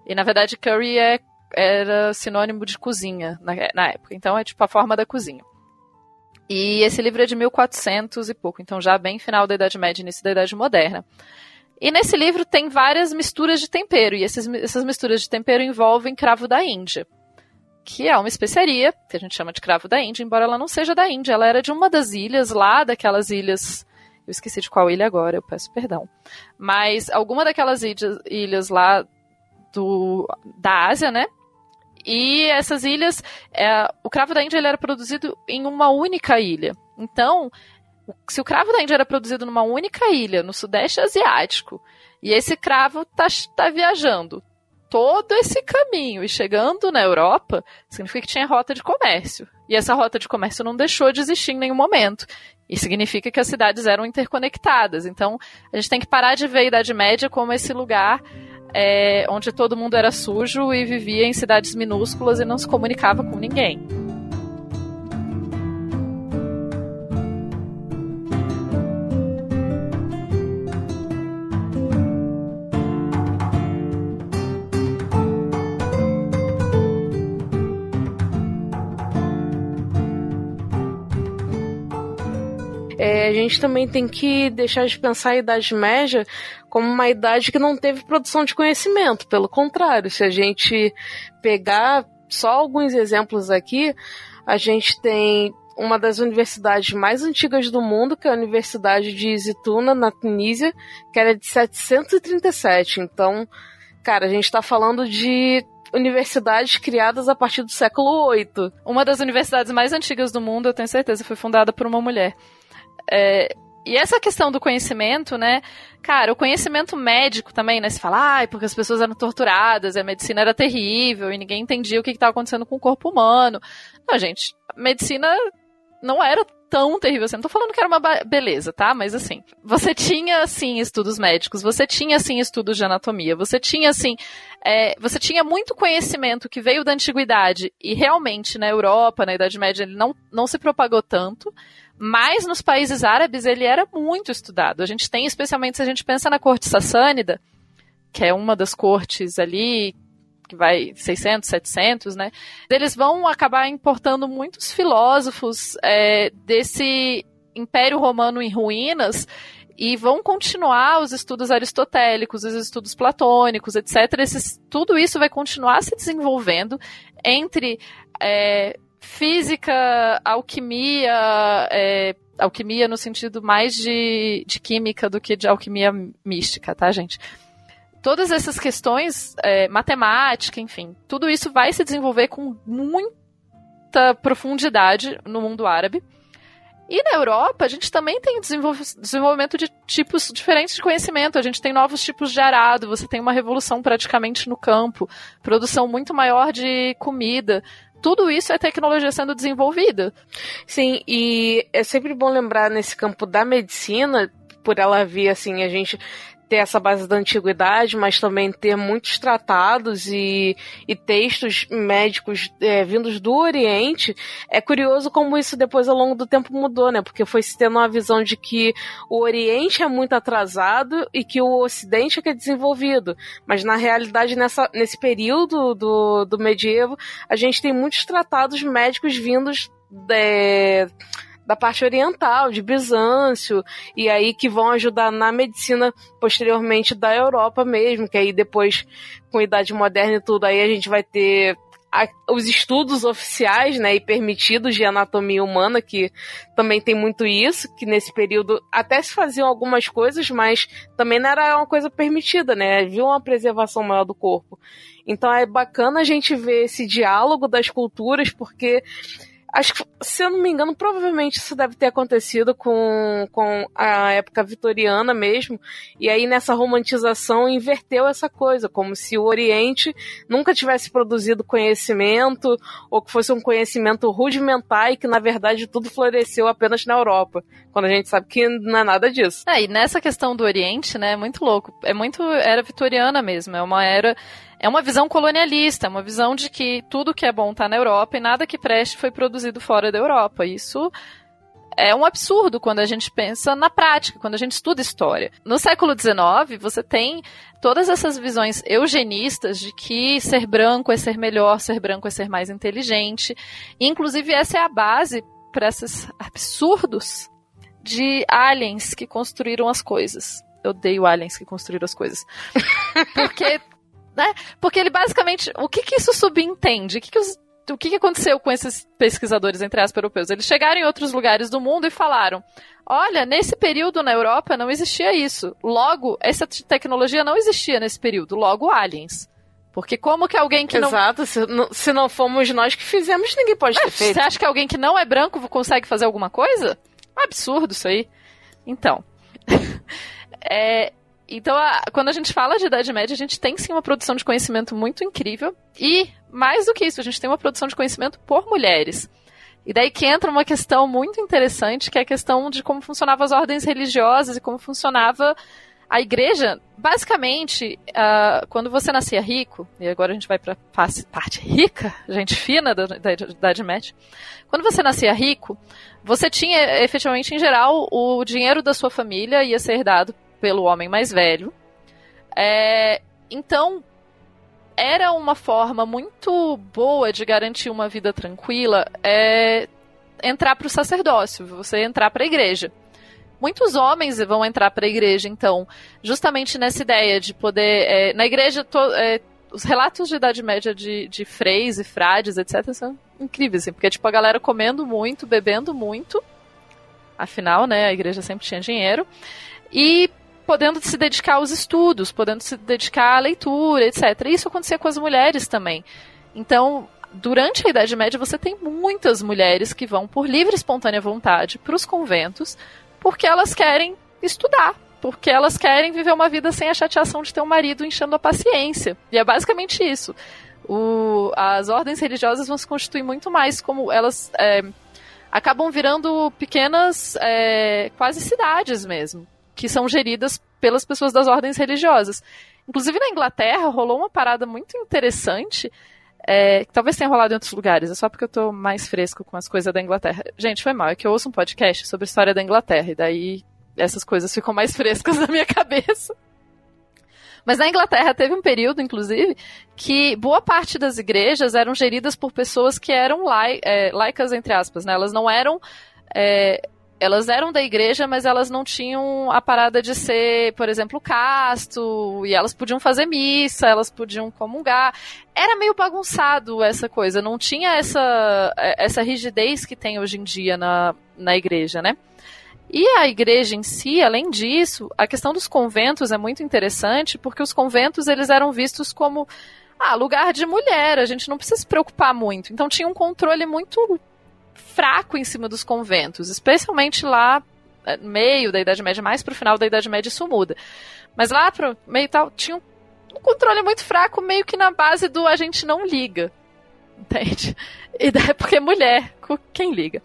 E na verdade, curry é, era sinônimo de cozinha na, na época. Então é tipo a forma da cozinha. E esse livro é de 1400 e pouco, então já bem final da Idade Média, início da Idade Moderna. E nesse livro tem várias misturas de tempero, e esses, essas misturas de tempero envolvem cravo da Índia, que é uma especiaria, que a gente chama de cravo da Índia, embora ela não seja da Índia, ela era de uma das ilhas lá, daquelas ilhas. Eu esqueci de qual ilha agora, eu peço perdão. Mas alguma daquelas ilhas, ilhas lá do, da Ásia, né? E essas ilhas, é, o cravo da Índia ele era produzido em uma única ilha. Então, se o cravo da Índia era produzido numa única ilha, no Sudeste Asiático, e esse cravo está tá viajando todo esse caminho e chegando na Europa, significa que tinha rota de comércio. E essa rota de comércio não deixou de existir em nenhum momento. E significa que as cidades eram interconectadas. Então, a gente tem que parar de ver a Idade Média como esse lugar é, onde todo mundo era sujo e vivia em cidades minúsculas e não se comunicava com ninguém.
É, a gente também tem que deixar de pensar a Idade Média como uma idade que não teve produção de conhecimento. Pelo contrário, se a gente pegar só alguns exemplos aqui, a gente tem uma das universidades mais antigas do mundo, que é a Universidade de Zituna, na Tunísia, que era de 737. Então, cara, a gente está falando de universidades criadas a partir do século VIII.
Uma das universidades mais antigas do mundo, eu tenho certeza, foi fundada por uma mulher. É, e essa questão do conhecimento, né? Cara, o conhecimento médico também, né? Se fala, ah, porque as pessoas eram torturadas, a medicina era terrível e ninguém entendia o que estava acontecendo com o corpo humano. Não, gente, a medicina não era tão terrível assim. Não tô falando que era uma beleza, tá? Mas assim, você tinha, assim, estudos médicos, você tinha, assim, estudos de anatomia, você tinha, assim, é, você tinha muito conhecimento que veio da antiguidade e realmente na Europa, na Idade Média, ele não, não se propagou tanto. Mas nos países árabes ele era muito estudado. A gente tem, especialmente se a gente pensa na corte sassânida, que é uma das cortes ali que vai 600, 700, né? Eles vão acabar importando muitos filósofos é, desse Império Romano em ruínas e vão continuar os estudos aristotélicos, os estudos platônicos, etc. Esses, tudo isso vai continuar se desenvolvendo entre é, física, alquimia, é, alquimia no sentido mais de, de química do que de alquimia mística, tá, gente? Todas essas questões, é, matemática, enfim, tudo isso vai se desenvolver com muita profundidade no mundo árabe. E na Europa, a gente também tem desenvolvimento de tipos diferentes de conhecimento. A gente tem novos tipos de arado, você tem uma revolução praticamente no campo, produção muito maior de comida tudo isso é tecnologia sendo desenvolvida.
Sim, e é sempre bom lembrar nesse campo da medicina, por ela vir assim, a gente ter essa base da antiguidade, mas também ter muitos tratados e, e textos médicos é, vindos do Oriente, é curioso como isso depois ao longo do tempo mudou, né? Porque foi se tendo uma visão de que o Oriente é muito atrasado e que o Ocidente é que é desenvolvido. Mas na realidade, nessa, nesse período do, do medievo, a gente tem muitos tratados médicos vindos de, da parte oriental, de Bizâncio, e aí que vão ajudar na medicina posteriormente da Europa mesmo, que aí depois, com a Idade Moderna e tudo, aí a gente vai ter a, os estudos oficiais, né, e permitidos de anatomia humana, que também tem muito isso, que nesse período até se faziam algumas coisas, mas também não era uma coisa permitida, né, havia uma preservação maior do corpo. Então é bacana a gente ver esse diálogo das culturas, porque Acho que, se eu não me engano, provavelmente isso deve ter acontecido com, com a época vitoriana mesmo. E aí, nessa romantização, inverteu essa coisa, como se o Oriente nunca tivesse produzido conhecimento, ou que fosse um conhecimento rudimentar e que, na verdade, tudo floresceu apenas na Europa. Quando a gente sabe que não é nada disso.
É, e nessa questão do Oriente, né, é muito louco. É muito era vitoriana mesmo. É uma era é uma visão colonialista, é uma visão de que tudo que é bom está na Europa e nada que preste foi produzido fora da Europa. Isso é um absurdo quando a gente pensa na prática, quando a gente estuda história. No século XIX, você tem todas essas visões eugenistas de que ser branco é ser melhor, ser branco é ser mais inteligente. E, inclusive, essa é a base para esses absurdos de aliens que construíram as coisas. Eu odeio aliens que construíram as coisas. Porque né? Porque ele basicamente. O que, que isso subentende? O que, que os o que, aconteceu com esses pesquisadores, entre aspas, europeus? Eles chegaram em outros lugares do mundo e falaram: olha, nesse período na Europa não existia isso. Logo, essa tecnologia não existia nesse período. Logo, aliens. Porque como que alguém que
não. Exato, se não, fomos nós que fizemos, ninguém pode ter feito.
Você acha que alguém que não é branco consegue fazer alguma coisa? Absurdo isso aí. Então. é, então, a, quando a gente fala de Idade Média, a gente tem sim uma produção de conhecimento muito incrível. E, mais do que isso, a gente tem uma produção de conhecimento por mulheres. E daí que entra uma questão muito interessante, que é a questão de como funcionavam as ordens religiosas e como funcionava a igreja. Basicamente, uh, quando você nascia rico, e agora a gente vai para a parte rica, gente fina da, da Idade Média. Quando você nascia rico, você tinha efetivamente, em geral, o dinheiro da sua família ia ser dado pelo homem mais velho. É, então, era uma forma muito boa de garantir uma vida tranquila é, entrar para o sacerdócio, você entrar para a igreja. Muitos homens vão entrar para a igreja, então, justamente nessa ideia de poder. É, na igreja, to, é, os relatos de Idade Média de, de freis e frades, etc., são incríveis, assim, porque tipo, a galera comendo muito, bebendo muito. Afinal, né, a igreja sempre tinha dinheiro. E podendo se dedicar aos estudos, podendo se dedicar à leitura, etc. Isso acontecia com as mulheres também. Então, durante a Idade Média, você tem muitas mulheres que vão por livre e espontânea vontade para os conventos, porque elas querem estudar, porque elas querem viver uma vida sem a chateação de ter um marido enchendo a paciência. E é basicamente isso. O, as ordens religiosas vão se constituir muito mais como elas é, acabam virando pequenas, é, quase cidades mesmo que são geridas pelas pessoas das ordens religiosas. Inclusive na Inglaterra rolou uma parada muito interessante, é, que talvez tenha rolado em outros lugares, é só porque eu tô mais fresco com as coisas da Inglaterra. Gente, foi mal, é que eu ouço um podcast sobre a história da Inglaterra, e daí essas coisas ficam mais frescas na minha cabeça. Mas na Inglaterra teve um período, inclusive, que boa parte das igrejas eram geridas por pessoas que eram lai, é, laicas, entre aspas, né? Elas não eram é, elas eram da igreja, mas elas não tinham a parada de ser, por exemplo, casto, e elas podiam fazer missa, elas podiam comungar. Era meio bagunçado essa coisa, não tinha essa, essa rigidez que tem hoje em dia na, na igreja, né? E a igreja em si, além disso, a questão dos conventos é muito interessante, porque os conventos eles eram vistos como ah, lugar de mulher, a gente não precisa se preocupar muito. Então tinha um controle muito fraco em cima dos conventos, especialmente lá no meio da Idade Média, mais pro final da Idade Média isso muda. Mas lá pro meio tal, tinha um, um controle muito fraco, meio que na base do a gente não liga. Entende? E daí porque é mulher, quem liga?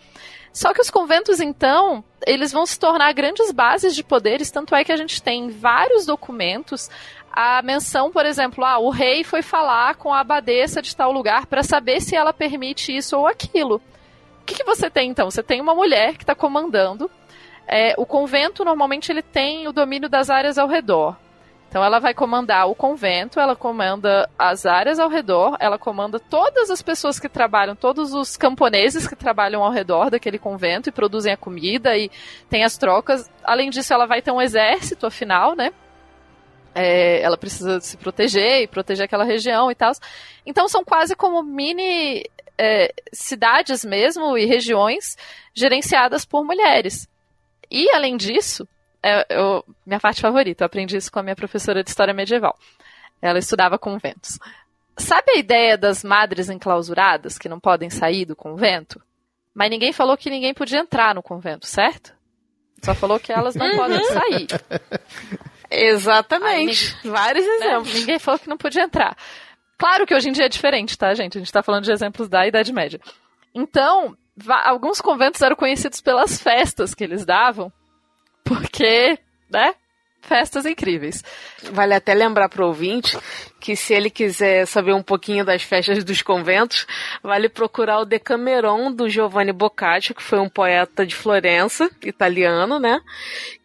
Só que os conventos, então, eles vão se tornar grandes bases de poderes, tanto é que a gente tem vários documentos a menção, por exemplo, ah, o rei foi falar com a abadesa de tal lugar para saber se ela permite isso ou aquilo. O que, que você tem então? Você tem uma mulher que está comandando. É, o convento normalmente ele tem o domínio das áreas ao redor. Então ela vai comandar o convento, ela comanda as áreas ao redor, ela comanda todas as pessoas que trabalham, todos os camponeses que trabalham ao redor daquele convento e produzem a comida e tem as trocas. Além disso, ela vai ter um exército, afinal, né? É, ela precisa se proteger e proteger aquela região e tal. Então são quase como mini é, cidades mesmo e regiões gerenciadas por mulheres. E além disso, é, eu, minha parte favorita. Eu aprendi isso com a minha professora de História Medieval. Ela estudava conventos. Sabe a ideia das madres enclausuradas que não podem sair do convento? Mas ninguém falou que ninguém podia entrar no convento, certo? Só falou que elas não podem uhum. sair.
Exatamente. Ninguém, Vários né? exemplos.
Ninguém falou que não podia entrar. Claro que hoje em dia é diferente, tá, gente? A gente tá falando de exemplos da Idade Média. Então, alguns conventos eram conhecidos pelas festas que eles davam porque, né? Festas incríveis.
Vale até lembrar para o ouvinte que se ele quiser saber um pouquinho das festas dos conventos, vale procurar o Decameron do Giovanni Boccaccio, que foi um poeta de Florença, italiano, né?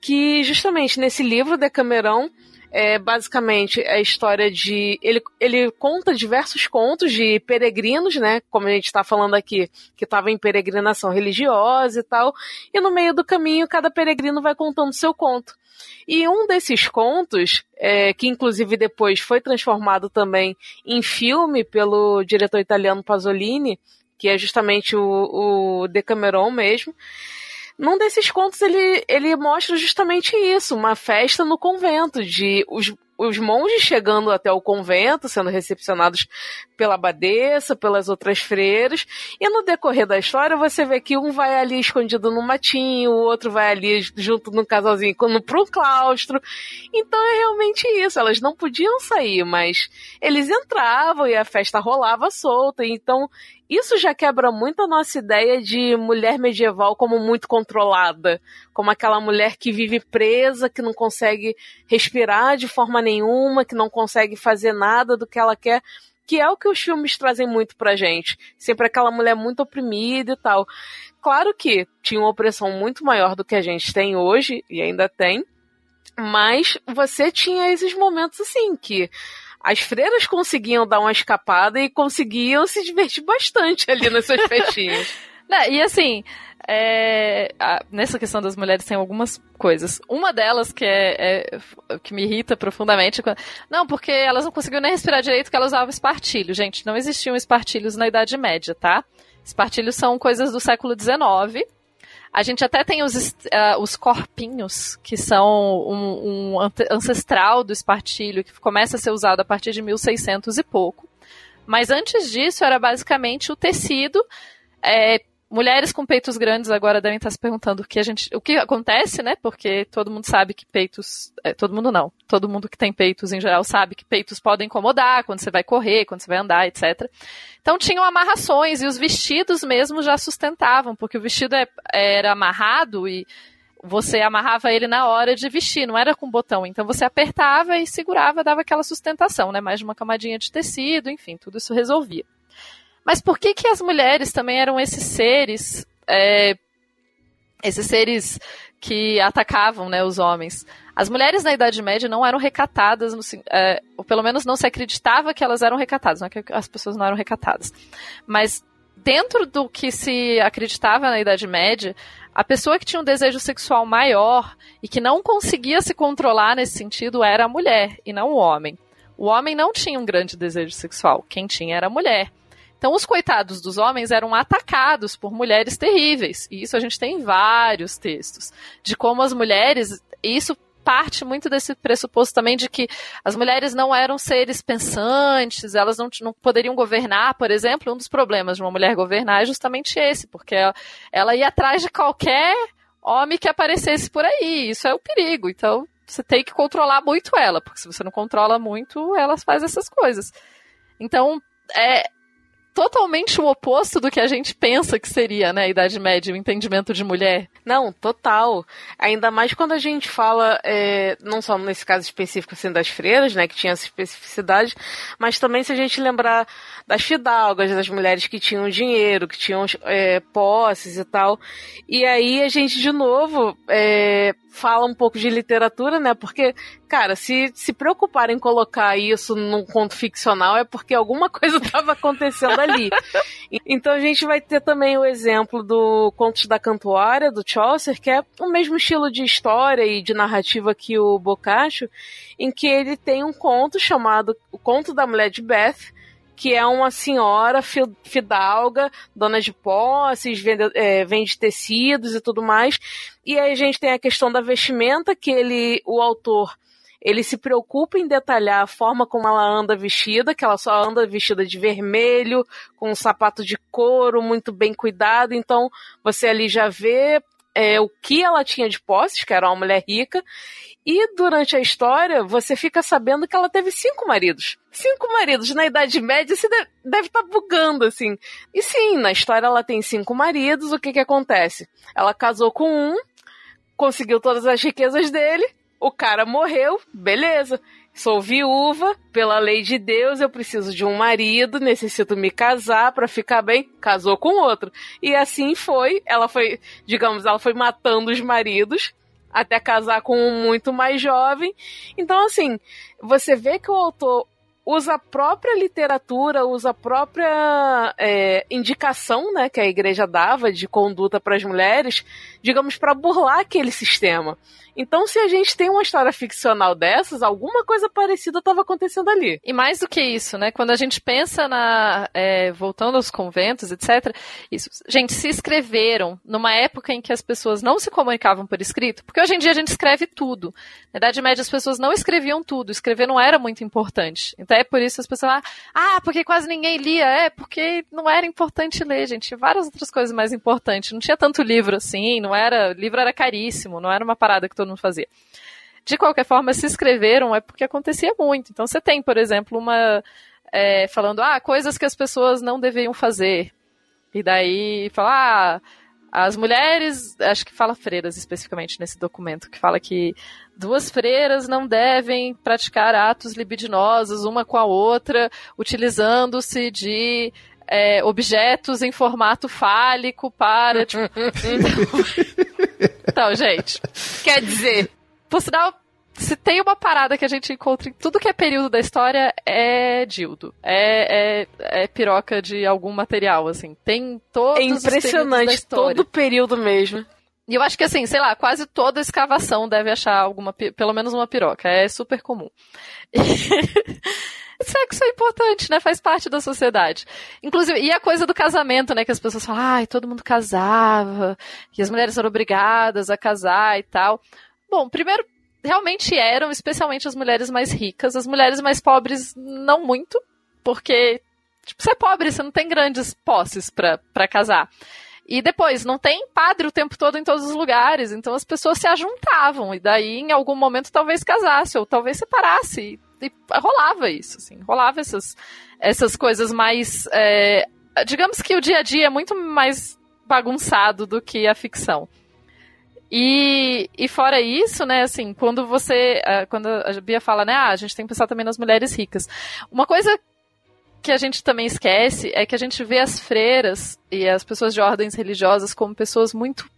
Que justamente nesse livro Decameron é basicamente a história de. Ele, ele conta diversos contos de peregrinos, né? Como a gente está falando aqui, que estava em peregrinação religiosa e tal. E no meio do caminho, cada peregrino vai contando seu conto. E um desses contos, é, que inclusive depois foi transformado também em filme pelo diretor italiano Pasolini, que é justamente o, o Decameron mesmo, num desses contos ele, ele mostra justamente isso, uma festa no convento, de os, os monges chegando até o convento, sendo recepcionados pela abadesa, pelas outras freiras, e no decorrer da história você vê que um vai ali escondido no matinho, o outro vai ali junto no casalzinho no, pro claustro. Então é realmente isso, elas não podiam sair, mas eles entravam e a festa rolava solta, então isso já quebra muito a nossa ideia de mulher medieval como muito controlada, como aquela mulher que vive presa, que não consegue respirar de forma nenhuma, que não consegue fazer nada do que ela quer, que é o que os filmes trazem muito pra gente. Sempre aquela mulher muito oprimida e tal. Claro que tinha uma opressão muito maior do que a gente tem hoje, e ainda tem, mas você tinha esses momentos assim que as freiras conseguiam dar uma escapada e conseguiam se divertir bastante ali nas suas festinhas.
Não, e assim, é, a, nessa questão das mulheres tem algumas coisas. Uma delas que é, é, que me irrita profundamente. Não, porque elas não conseguiam nem respirar direito porque elas usavam espartilho. Gente, não existiam espartilhos na Idade Média, tá? Espartilhos são coisas do século XIX a gente até tem os, uh, os corpinhos, que são um, um, ancestral do espartilho, que começa a ser usado a partir de 1600 e pouco. Mas antes disso, era basicamente o tecido é, mulheres com peitos grandes agora devem estar se perguntando o que a gente, o que acontece, né? Porque todo mundo sabe que peitos, é, todo mundo não, todo mundo que tem peitos em geral sabe que peitos podem incomodar quando você vai correr, quando você vai andar, etc. Então tinham amarrações e os vestidos mesmo já sustentavam, porque o vestido é, era amarrado e você amarrava ele na hora de vestir, não era com botão. Então você apertava e segurava, dava aquela sustentação, né? Mais uma camadinha de tecido, enfim, tudo isso resolvia. Mas por que, que as mulheres também eram esses seres, é, esses seres que atacavam né, os homens? As mulheres na Idade Média não eram recatadas, no, é, ou pelo menos não se acreditava que elas eram recatadas, não é que as pessoas não eram recatadas. Mas dentro do que se acreditava na Idade Média, a pessoa que tinha um desejo sexual maior e que não conseguia se controlar nesse sentido era a mulher e não o homem. O homem não tinha um grande desejo sexual, quem tinha era a mulher. Então, os coitados dos homens eram atacados por mulheres terríveis. E isso a gente tem em vários textos. De como as mulheres. Isso parte muito desse pressuposto também de que as mulheres não eram seres pensantes, elas não, não poderiam governar, por exemplo. Um dos problemas de uma mulher governar é justamente esse, porque ela, ela ia atrás de qualquer homem que aparecesse por aí. Isso é o perigo. Então, você tem que controlar muito ela, porque se você não controla muito, ela faz essas coisas. Então, é, totalmente o oposto do que a gente pensa que seria, né, a Idade Média, o entendimento de mulher.
Não, total. Ainda mais quando a gente fala, é, não só nesse caso específico assim, das freiras, né, que tinha essa especificidade, mas também se a gente lembrar das fidalgas, das mulheres que tinham dinheiro, que tinham é, posses e tal. E aí a gente, de novo, é, fala um pouco de literatura, né? Porque, cara, se se preocupar em colocar isso num conto ficcional é porque alguma coisa estava acontecendo ali. Então a gente vai ter também o exemplo do Contos da Cantuária, do Chaucer, que é o mesmo estilo de história e de narrativa que o Boccaccio, em que ele tem um conto chamado O Conto da Mulher de Beth, que é uma senhora fidalga, dona de posses, vende, é, vende tecidos e tudo mais. E aí a gente tem a questão da vestimenta, que ele, o autor, ele se preocupa em detalhar a forma como ela anda vestida, que ela só anda vestida de vermelho, com um sapato de couro muito bem cuidado. Então você ali já vê é, o que ela tinha de posses, que era uma mulher rica, e durante a história, você fica sabendo que ela teve cinco maridos. Cinco maridos. Na Idade Média, você deve estar tá bugando, assim. E sim, na história ela tem cinco maridos. O que que acontece? Ela casou com um, conseguiu todas as riquezas dele, o cara morreu, beleza. Sou viúva, pela lei de Deus, eu preciso de um marido, necessito me casar para ficar bem. Casou com outro. E assim foi. Ela foi, digamos, ela foi matando os maridos até casar com um muito mais jovem. Então, assim, você vê que o autor usa a própria literatura, usa a própria é, indicação né, que a igreja dava de conduta para as mulheres, digamos, para burlar aquele sistema. Então, se a gente tem uma história ficcional dessas, alguma coisa parecida estava acontecendo ali.
E mais do que isso, né? Quando a gente pensa na. É, voltando aos conventos, etc. Isso, gente, se escreveram numa época em que as pessoas não se comunicavam por escrito, porque hoje em dia a gente escreve tudo. Na Idade Média as pessoas não escreviam tudo, escrever não era muito importante. Então é por isso as pessoas falam, ah, porque quase ninguém lia. É, porque não era importante ler, gente. Várias outras coisas mais importantes. Não tinha tanto livro assim, não era. livro era caríssimo, não era uma parada que todo mundo fazia. De qualquer forma, se inscreveram é porque acontecia muito. Então você tem, por exemplo, uma. É, falando, ah, coisas que as pessoas não deveriam fazer. E daí fala, ah, as mulheres, acho que fala freiras especificamente nesse documento, que fala que duas freiras não devem praticar atos libidinosos uma com a outra, utilizando-se de é, objetos em formato fálico para. Tipo... então, gente.
Quer dizer.
Por sinal, se tem uma parada que a gente encontra em tudo que é período da história, é dildo. É, é, é piroca de algum material, assim. Tem todos
É impressionante, todo período mesmo.
E eu acho que, assim, sei lá, quase toda escavação deve achar alguma, pelo menos uma piroca. É super comum. sexo é importante, né? Faz parte da sociedade. Inclusive, e a coisa do casamento, né? Que as pessoas falam, ai, todo mundo casava, que as mulheres eram obrigadas a casar e tal. Bom, primeiro, realmente eram, especialmente as mulheres mais ricas. As mulheres mais pobres, não muito, porque, tipo, você é pobre, você não tem grandes posses para casar. E depois, não tem padre o tempo todo em todos os lugares, então as pessoas se ajuntavam, e daí em algum momento talvez casasse, ou talvez separasse e rolava isso, assim, rolava essas, essas coisas mais. É, digamos que o dia a dia é muito mais bagunçado do que a ficção. E, e fora isso, né, assim, quando você. É, quando a Bia fala, né, ah, a gente tem que pensar também nas mulheres ricas. Uma coisa que a gente também esquece é que a gente vê as freiras e as pessoas de ordens religiosas como pessoas muito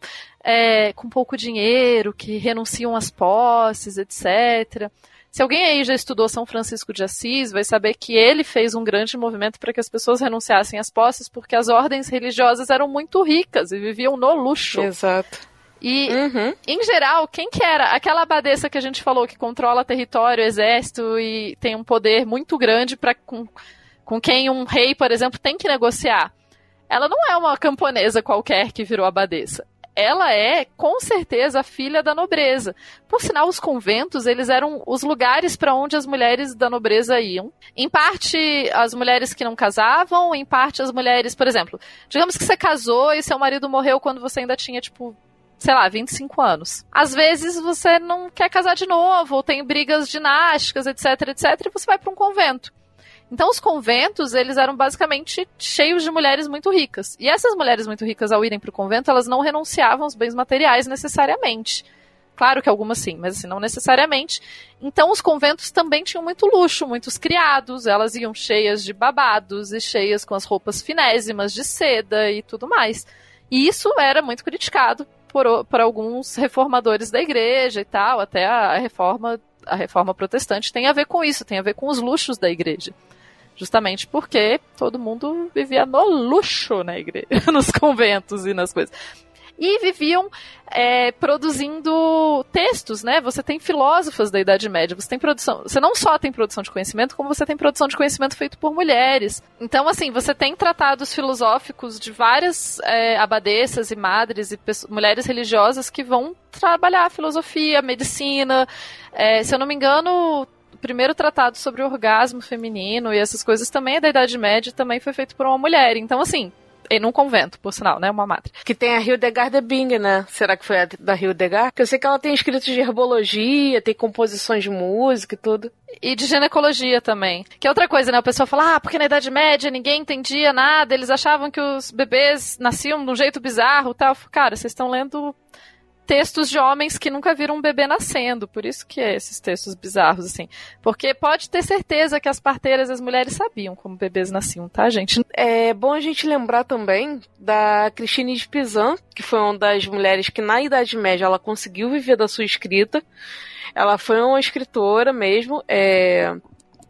é, com pouco dinheiro, que renunciam às posses, etc. Se alguém aí já estudou São Francisco de Assis, vai saber que ele fez um grande movimento para que as pessoas renunciassem às posses, porque as ordens religiosas eram muito ricas e viviam no luxo.
Exato.
E, uhum. em geral, quem que era? Aquela abadesa que a gente falou que controla território, exército e tem um poder muito grande para com, quem um rei, por exemplo, tem que negociar. Ela não é uma camponesa qualquer que virou abadesa ela é com certeza a filha da nobreza. Por sinal, os conventos, eles eram os lugares para onde as mulheres da nobreza iam. Em parte, as mulheres que não casavam, em parte as mulheres, por exemplo, digamos que você casou e seu marido morreu quando você ainda tinha tipo sei lá, 25 anos. Às vezes você não quer casar de novo, ou tem brigas dinásticas, etc, etc, e você vai para um convento. Então os conventos, eles eram basicamente cheios de mulheres muito ricas. E essas mulheres muito ricas, ao irem para o convento, elas não renunciavam aos bens materiais necessariamente. Claro que algumas sim, mas assim, não necessariamente. Então os conventos também tinham muito luxo, muitos criados, elas iam cheias de babados e cheias com as roupas finésimas de seda e tudo mais. E isso era muito criticado por, por alguns reformadores da igreja e tal, até a reforma, a reforma protestante tem a ver com isso, tem a ver com os luxos da igreja. Justamente porque todo mundo vivia no luxo na igreja, nos conventos e nas coisas e viviam é, produzindo textos, né? Você tem filósofos da Idade Média, você tem produção. Você não só tem produção de conhecimento, como você tem produção de conhecimento feito por mulheres. Então, assim, você tem tratados filosóficos de várias é, abadesas e madres e mulheres religiosas que vão trabalhar filosofia, medicina. É, se eu não me engano, o primeiro tratado sobre o orgasmo feminino e essas coisas também é da Idade Média, também foi feito por uma mulher. Então, assim, e num convento, por sinal, né? Uma madre.
Que tem a Hildegard de Bing, né? Será que foi a da Hildegard? Que eu sei que ela tem escritos de herbologia, tem composições de música e tudo.
E de ginecologia também. Que é outra coisa, né? O pessoal fala, ah, porque na Idade Média ninguém entendia nada, eles achavam que os bebês nasciam de um jeito bizarro e tal. Cara, vocês estão lendo textos de homens que nunca viram um bebê nascendo, por isso que é esses textos bizarros, assim. Porque pode ter certeza que as parteiras, as mulheres sabiam como bebês nasciam, tá, gente?
É bom a gente lembrar também da Christine de Pizan, que foi uma das mulheres que na Idade Média ela conseguiu viver da sua escrita. Ela foi uma escritora mesmo, é...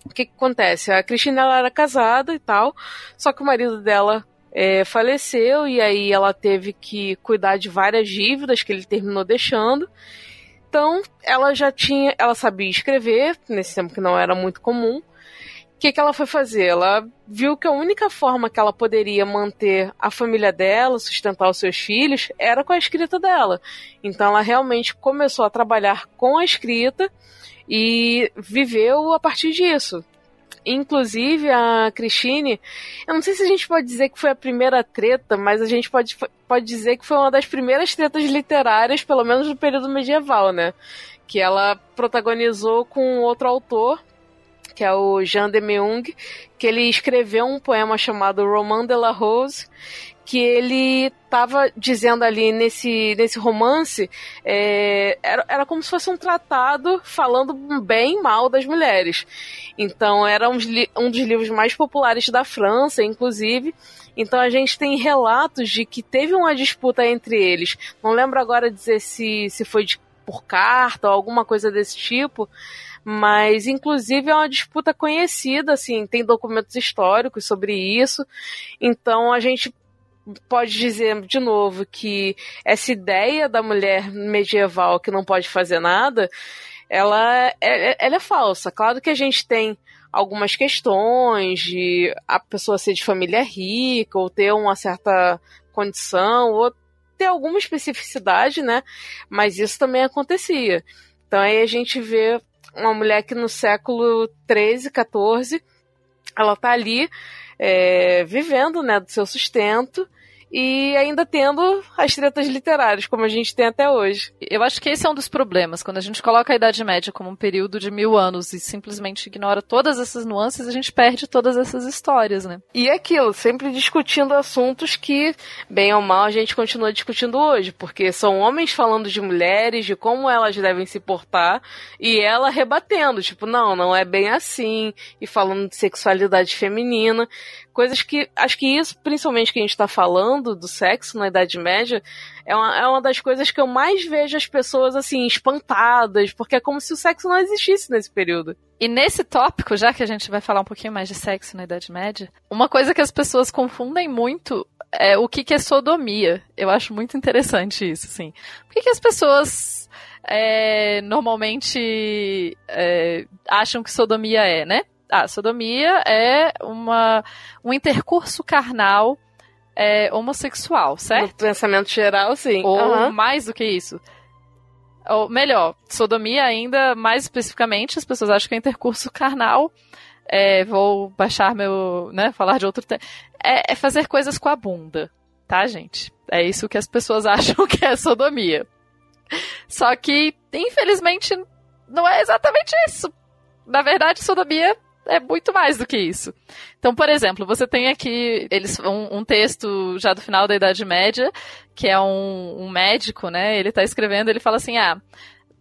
O que, que acontece? A Cristina ela era casada e tal, só que o marido dela é, faleceu e aí ela teve que cuidar de várias dívidas que ele terminou deixando. Então, ela já tinha, ela sabia escrever, nesse tempo que não era muito comum. O que, que ela foi fazer? Ela viu que a única forma que ela poderia manter a família dela, sustentar os seus filhos, era com a escrita dela. Então, ela realmente começou a trabalhar com a escrita e viveu a partir disso. Inclusive, a Christine, eu não sei se a gente pode dizer que foi a primeira treta, mas a gente pode, pode dizer que foi uma das primeiras tretas literárias, pelo menos no período medieval, né? Que ela protagonizou com outro autor, que é o Jean de Meung, que ele escreveu um poema chamado Roman de la Rose, que ele estava dizendo ali nesse, nesse romance é, era, era como se fosse um tratado falando bem e mal das mulheres. Então era um, um dos livros mais populares da França, inclusive. Então a gente tem relatos de que teve uma disputa entre eles. Não lembro agora dizer se, se foi de, por carta ou alguma coisa desse tipo mas inclusive é uma disputa conhecida, assim, tem documentos históricos sobre isso. Então a gente pode dizer de novo que essa ideia da mulher medieval que não pode fazer nada, ela é, ela é falsa. Claro que a gente tem algumas questões de a pessoa ser de família rica ou ter uma certa condição ou ter alguma especificidade, né? Mas isso também acontecia. Então aí a gente vê uma mulher que no século 13, 14, ela tá ali é, vivendo, né, do seu sustento e ainda tendo as tretas literárias, como a gente tem até hoje.
Eu acho que esse é um dos problemas. Quando a gente coloca a Idade Média como um período de mil anos e simplesmente ignora todas essas nuances, a gente perde todas essas histórias, né?
E é aquilo, sempre discutindo assuntos que, bem ou mal, a gente continua discutindo hoje, porque são homens falando de mulheres, de como elas devem se portar, e ela rebatendo, tipo, não, não é bem assim, e falando de sexualidade feminina coisas que. Acho que isso, principalmente que a gente está do sexo na Idade Média, é uma, é uma das coisas que eu mais vejo as pessoas assim, espantadas, porque é como se o sexo não existisse nesse período.
E nesse tópico, já que a gente vai falar um pouquinho mais de sexo na Idade Média, uma coisa que as pessoas confundem muito é o que, que é sodomia. Eu acho muito interessante isso, assim. Por que, que as pessoas é, normalmente é, acham que sodomia é, né? Ah, sodomia é uma, um intercurso carnal é, homossexual, certo? No
pensamento geral, sim.
Ou uhum. mais do que isso. Ou melhor, sodomia ainda mais especificamente, as pessoas acham que é intercurso carnal. É, vou baixar meu, né, falar de outro tema. É, é fazer coisas com a bunda, tá, gente? É isso que as pessoas acham que é sodomia. Só que, infelizmente, não é exatamente isso. Na verdade, sodomia é muito mais do que isso. Então, por exemplo, você tem aqui eles, um, um texto já do final da Idade Média, que é um, um médico, né? Ele está escrevendo, ele fala assim, ah,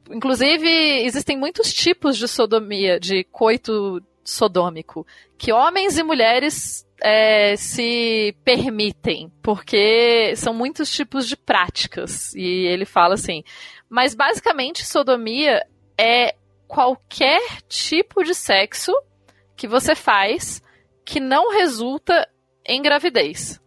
inclusive existem muitos tipos de sodomia, de coito sodômico, que homens e mulheres é, se permitem, porque são muitos tipos de práticas. E ele fala assim, mas basicamente sodomia é qualquer tipo de sexo que você faz que não resulta em gravidez.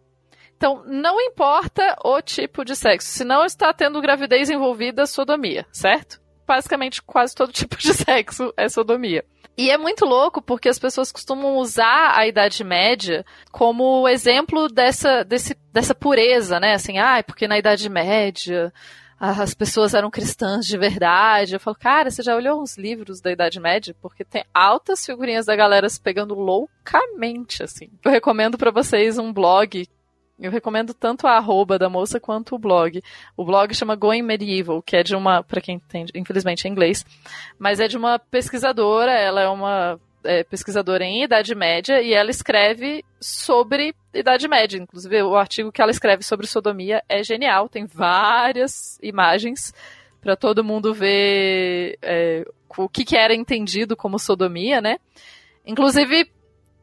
Então, não importa o tipo de sexo, se não está tendo gravidez envolvida, sodomia, certo? Basicamente, quase todo tipo de sexo é sodomia. E é muito louco porque as pessoas costumam usar a Idade Média como exemplo dessa, desse, dessa pureza, né? Assim, ah, porque na Idade Média as pessoas eram cristãs de verdade. Eu falo, cara, você já olhou uns livros da Idade Média? Porque tem altas figurinhas da galera se pegando loucamente, assim. Eu recomendo para vocês um blog. Eu recomendo tanto a arroba da moça quanto o blog. O blog chama Going Medieval, que é de uma, para quem entende, infelizmente é inglês, mas é de uma pesquisadora, ela é uma é, pesquisadora em Idade Média e ela escreve sobre Idade Média. Inclusive, o artigo que ela escreve sobre sodomia é genial, tem várias imagens para todo mundo ver é, o que, que era entendido como sodomia, né? Inclusive,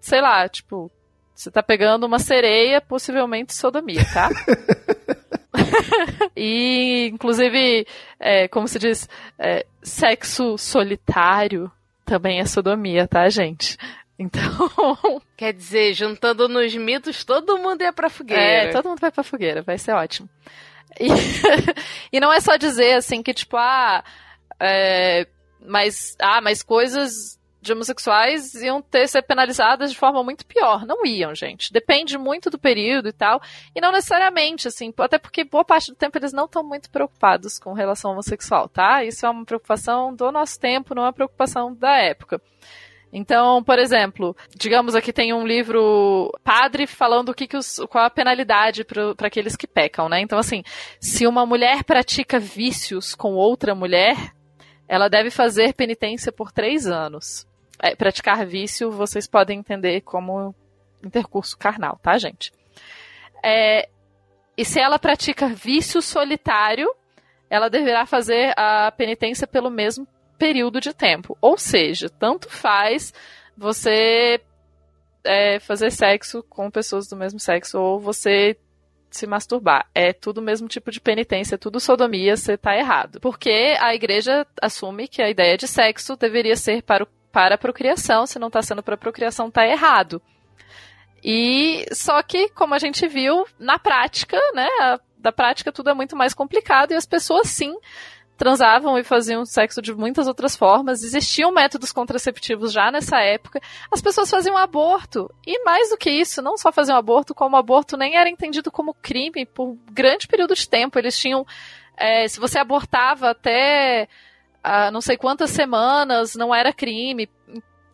sei lá, tipo, você tá pegando uma sereia, possivelmente sodomia, tá? e, inclusive, é, como se diz, é, sexo solitário também é sodomia, tá, gente? Então.
Quer dizer, juntando nos mitos, todo mundo ia pra fogueira.
É, todo mundo vai pra fogueira, vai ser ótimo. E, e não é só dizer assim que, tipo, ah, é, mas, ah, mas coisas de homossexuais iam ter ser penalizadas de forma muito pior. Não iam, gente. Depende muito do período e tal. E não necessariamente, assim, até porque boa parte do tempo eles não estão muito preocupados com relação homossexual, tá? Isso é uma preocupação do nosso tempo, não é uma preocupação da época. Então, por exemplo, digamos aqui tem um livro padre falando o que, que os, qual a penalidade para aqueles que pecam, né? Então, assim, se uma mulher pratica vícios com outra mulher, ela deve fazer penitência por três anos é, praticar vício, vocês podem entender como intercurso carnal, tá, gente? É, e se ela pratica vício solitário, ela deverá fazer a penitência pelo mesmo período de tempo. Ou seja, tanto faz você é, fazer sexo com pessoas do mesmo sexo ou você se masturbar. É tudo o mesmo tipo de penitência, é tudo sodomia, você tá errado. Porque a igreja assume que a ideia de sexo deveria ser para o para a procriação, se não está sendo para a procriação, está errado. E só que, como a gente viu, na prática, né, da prática tudo é muito mais complicado e as pessoas sim transavam e faziam sexo de muitas outras formas. Existiam métodos contraceptivos já nessa época. As pessoas faziam aborto. E mais do que isso, não só faziam aborto, como aborto nem era entendido como crime por um grande período de tempo. Eles tinham. É, se você abortava até há não sei quantas semanas, não era crime.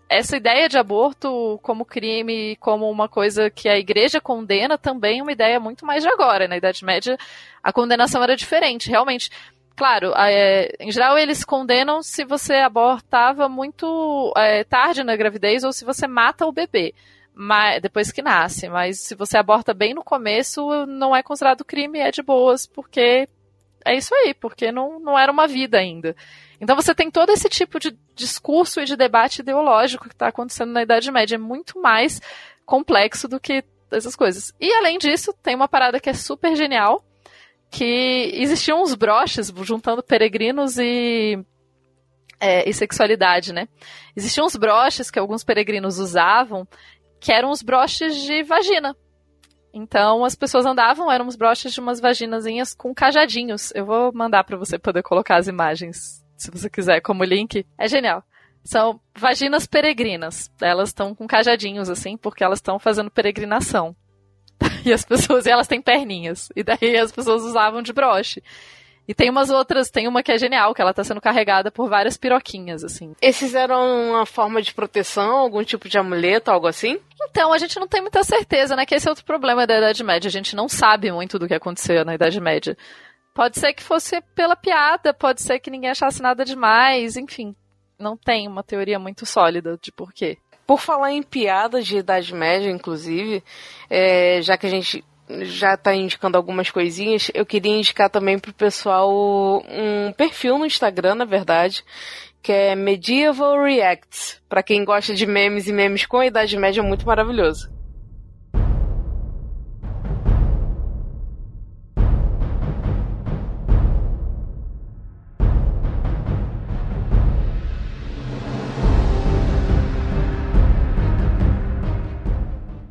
Essa ideia de aborto como crime, como uma coisa que a igreja condena, também é uma ideia muito mais de agora. Na Idade Média, a condenação era diferente. Realmente, claro, é, em geral eles condenam se você abortava muito é, tarde na gravidez ou se você mata o bebê. Mas, depois que nasce, mas se você aborta bem no começo, não é considerado crime, é de boas, porque é isso aí, porque não, não era uma vida ainda. Então você tem todo esse tipo de discurso e de debate ideológico que está acontecendo na Idade Média. É muito mais complexo do que essas coisas. E além disso, tem uma parada que é super genial, que existiam uns broches juntando peregrinos e, é, e sexualidade, né? Existiam uns broches que alguns peregrinos usavam, que eram os broches de vagina. Então as pessoas andavam, eram uns broches de umas vaginazinhas com cajadinhos. Eu vou mandar para você poder colocar as imagens, se você quiser, como link. É genial. São vaginas peregrinas. Elas estão com cajadinhos assim, porque elas estão fazendo peregrinação. E as pessoas, e elas têm perninhas. E daí as pessoas usavam de broche. E tem umas outras, tem uma que é genial, que ela tá sendo carregada por várias piroquinhas, assim.
Esses eram uma forma de proteção, algum tipo de amuleto, algo assim?
Então, a gente não tem muita certeza, né? Que esse é outro problema da Idade Média. A gente não sabe muito do que aconteceu na Idade Média. Pode ser que fosse pela piada, pode ser que ninguém achasse nada demais, enfim. Não tem uma teoria muito sólida de porquê.
por falar em piadas de Idade Média, inclusive, é, já que a gente já está indicando algumas coisinhas, eu queria indicar também pro pessoal um perfil no Instagram, na verdade, que é Medieval Reacts. Para quem gosta de memes e memes com a Idade Média, é muito maravilhoso.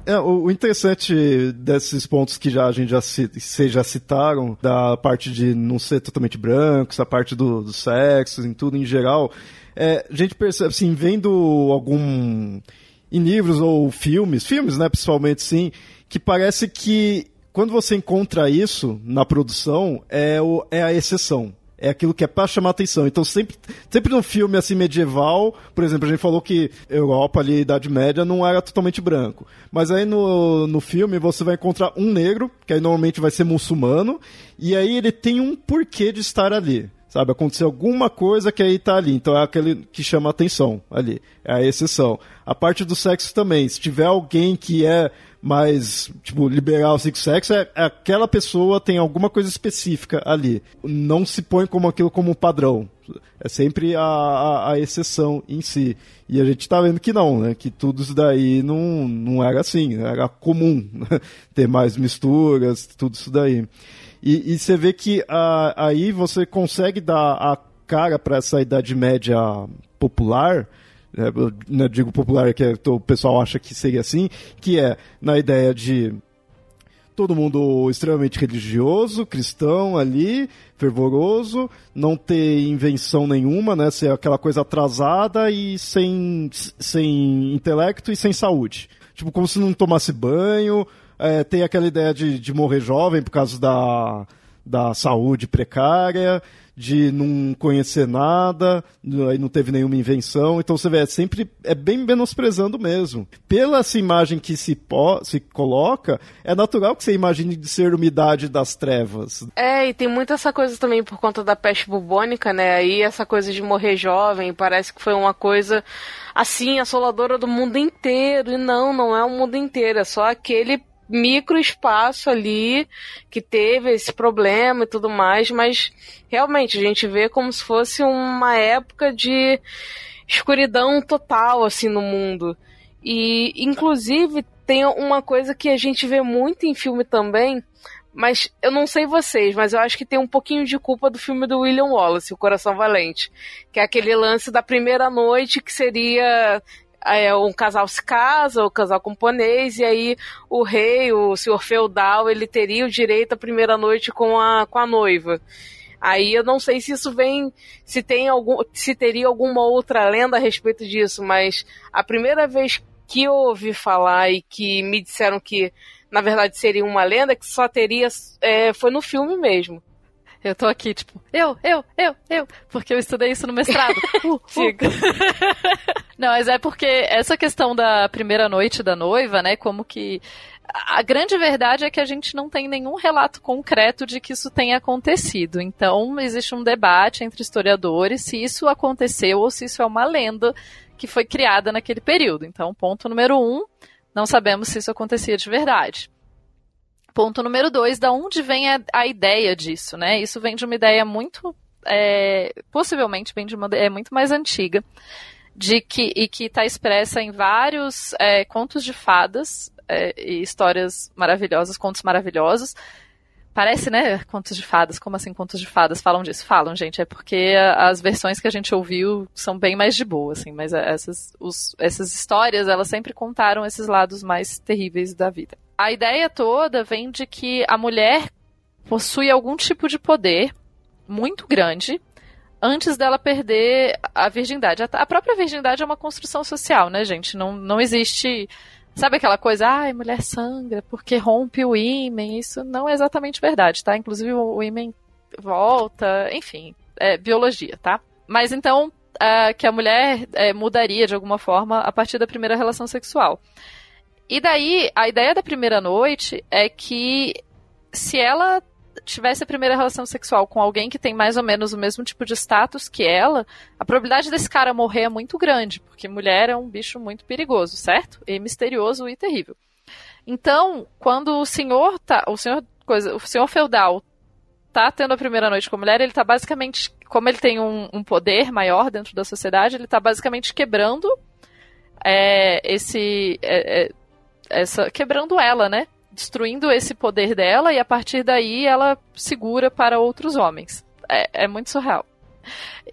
É, o, interessante desses pontos que já a gente já, se, já citaram, da parte de não ser totalmente branco, essa parte do, do sexo, em tudo em geral, é, a gente percebe, assim, vendo algum. em livros ou filmes, filmes, né, principalmente, sim, que parece que quando você encontra isso na produção, é, o, é a exceção é aquilo que é para chamar atenção. Então sempre, sempre num filme assim medieval, por exemplo, a gente falou que Europa ali, Idade Média, não era totalmente branco. Mas aí no, no filme você vai encontrar um negro, que aí normalmente vai ser muçulmano, e aí ele tem um porquê de estar ali. Sabe, aconteceu alguma coisa que aí tá ali. Então é aquele que chama atenção ali. É a exceção. A parte do sexo também. Se tiver alguém que é mais, tipo, liberal assim, sexo, é, é, aquela pessoa tem alguma coisa específica ali. Não se põe como aquilo como padrão. É sempre a, a, a, exceção em si. E a gente tá vendo que não, né? Que tudo isso daí não, não era assim, né? era comum né? ter mais misturas, tudo isso daí. E, e você vê que a, aí você consegue dar a cara para essa Idade Média popular, é, eu digo popular que é, o pessoal acha que seria assim, que é na ideia de todo mundo extremamente religioso, cristão ali, fervoroso, não ter invenção nenhuma, né, ser aquela coisa atrasada e sem, sem intelecto e sem saúde. Tipo, como se não tomasse banho, é, tem aquela ideia de, de morrer jovem por causa da, da saúde precária, de não conhecer nada, aí não teve nenhuma invenção. Então você vê, é sempre é bem menosprezando mesmo. Pela essa imagem que se, se coloca, é natural que você imagine de ser umidade das trevas.
É, e tem muito essa coisa também por conta da peste bubônica, né? Aí essa coisa de morrer jovem, parece que foi uma coisa assim, assoladora do mundo inteiro. E não, não é o mundo inteiro, é só aquele micro espaço ali que teve esse problema e tudo mais, mas realmente a gente vê como se fosse uma época de escuridão total assim no mundo. E inclusive tem uma coisa que a gente vê muito em filme também, mas eu não sei vocês, mas eu acho que tem um pouquinho de culpa do filme do William Wallace, O Coração Valente, que é aquele lance da primeira noite que seria um casal se casa, o casal camponês, e aí o rei, o senhor feudal, ele teria o direito à primeira noite com a, com a noiva. Aí eu não sei se isso vem, se tem algum, se teria alguma outra lenda a respeito disso, mas a primeira vez que eu ouvi falar e que me disseram que na verdade seria uma lenda que só teria é, foi no filme mesmo.
Eu tô aqui, tipo, eu, eu, eu, eu, porque eu estudei isso no mestrado. Uh, uh. Não, mas é porque essa questão da primeira noite da noiva, né, como que a grande verdade é que a gente não tem nenhum relato concreto de que isso tenha acontecido. Então, existe um debate entre historiadores se isso aconteceu ou se isso é uma lenda que foi criada naquele período. Então, ponto número um, não sabemos se isso acontecia de verdade. Ponto número dois, da onde vem a, a ideia disso, né? Isso vem de uma ideia muito, é, possivelmente vem de uma ideia muito mais antiga, de que e que está expressa em vários é, contos de fadas é, e histórias maravilhosas, contos maravilhosos. Parece, né? Contos de fadas. Como assim contos de fadas? Falam disso? Falam, gente. É porque as versões que a gente ouviu são bem mais de boa, assim. Mas essas, os, essas histórias, elas sempre contaram esses lados mais terríveis da vida a ideia toda vem de que a mulher possui algum tipo de poder muito grande antes dela perder a virgindade. A própria virgindade é uma construção social, né, gente? Não, não existe. Sabe aquela coisa, ai, ah, mulher sangra porque rompe o ímen? Isso não é exatamente verdade, tá? Inclusive o ímen volta, enfim, é biologia, tá? Mas então, que a mulher uh, mudaria de alguma forma a partir da primeira relação sexual. E daí, a ideia da primeira noite é que se ela tivesse a primeira relação sexual com alguém que tem mais ou menos o mesmo tipo de status que ela, a probabilidade desse cara morrer é muito grande, porque mulher é um bicho muito perigoso, certo? E misterioso e terrível. Então, quando o senhor tá, o senhor coisa, o senhor feudal tá tendo a primeira noite com a mulher, ele tá basicamente, como ele tem um, um poder maior dentro da sociedade, ele tá basicamente quebrando é, esse, é, é, essa, quebrando ela, né? Destruindo esse poder dela e a partir daí ela segura para outros homens. É, é muito surreal.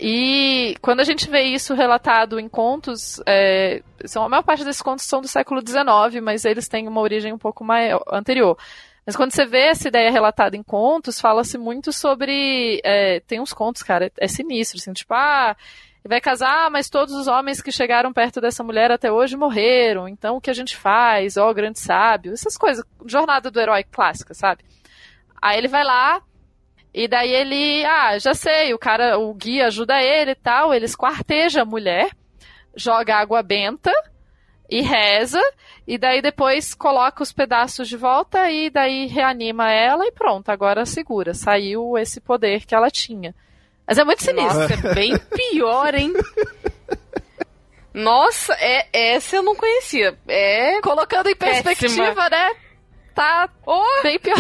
E quando a gente vê isso relatado em contos, é, são, a maior parte desses contos são do século XIX, mas eles têm uma origem um pouco mais anterior. Mas quando você vê essa ideia relatada em contos, fala-se muito sobre. É, tem uns contos, cara, é, sinistro, assim, tipo, ah, vai casar, mas todos os homens que chegaram perto dessa mulher até hoje morreram, então o que a gente faz? Ó, oh, grande sábio, essas coisas, jornada do herói clássica, sabe? Aí ele vai lá, e daí ele, ah, já sei, o cara, o guia ajuda ele e tal, ele esquarteja a mulher, joga água benta e reza, e daí depois coloca os pedaços de volta e daí reanima ela e pronto, agora segura. Saiu esse poder que ela tinha. Mas é muito sinistro.
Nossa, é bem pior, hein? Nossa, é, essa eu não conhecia. É.
Colocando em perspectiva, péssima. né? Tá oh. bem pior.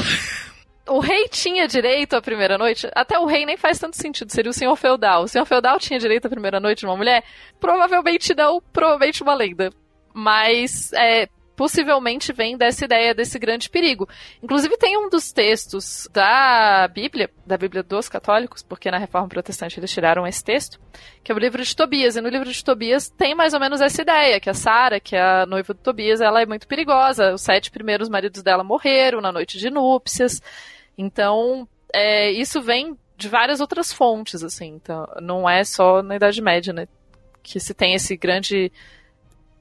O rei tinha direito à primeira noite? Até o rei nem faz tanto sentido, seria o senhor feudal. O senhor feudal tinha direito à primeira noite de uma mulher? Provavelmente não, provavelmente uma lenda mas é, possivelmente vem dessa ideia desse grande perigo. Inclusive tem um dos textos da Bíblia, da Bíblia dos católicos, porque na Reforma Protestante eles tiraram esse texto, que é o livro de Tobias. E no livro de Tobias tem mais ou menos essa ideia, que a Sara, que é a noiva de Tobias, ela é muito perigosa. Os sete primeiros maridos dela morreram na noite de núpcias. Então, é, isso vem de várias outras fontes, assim. Então, não é só na Idade Média, né? Que se tem esse grande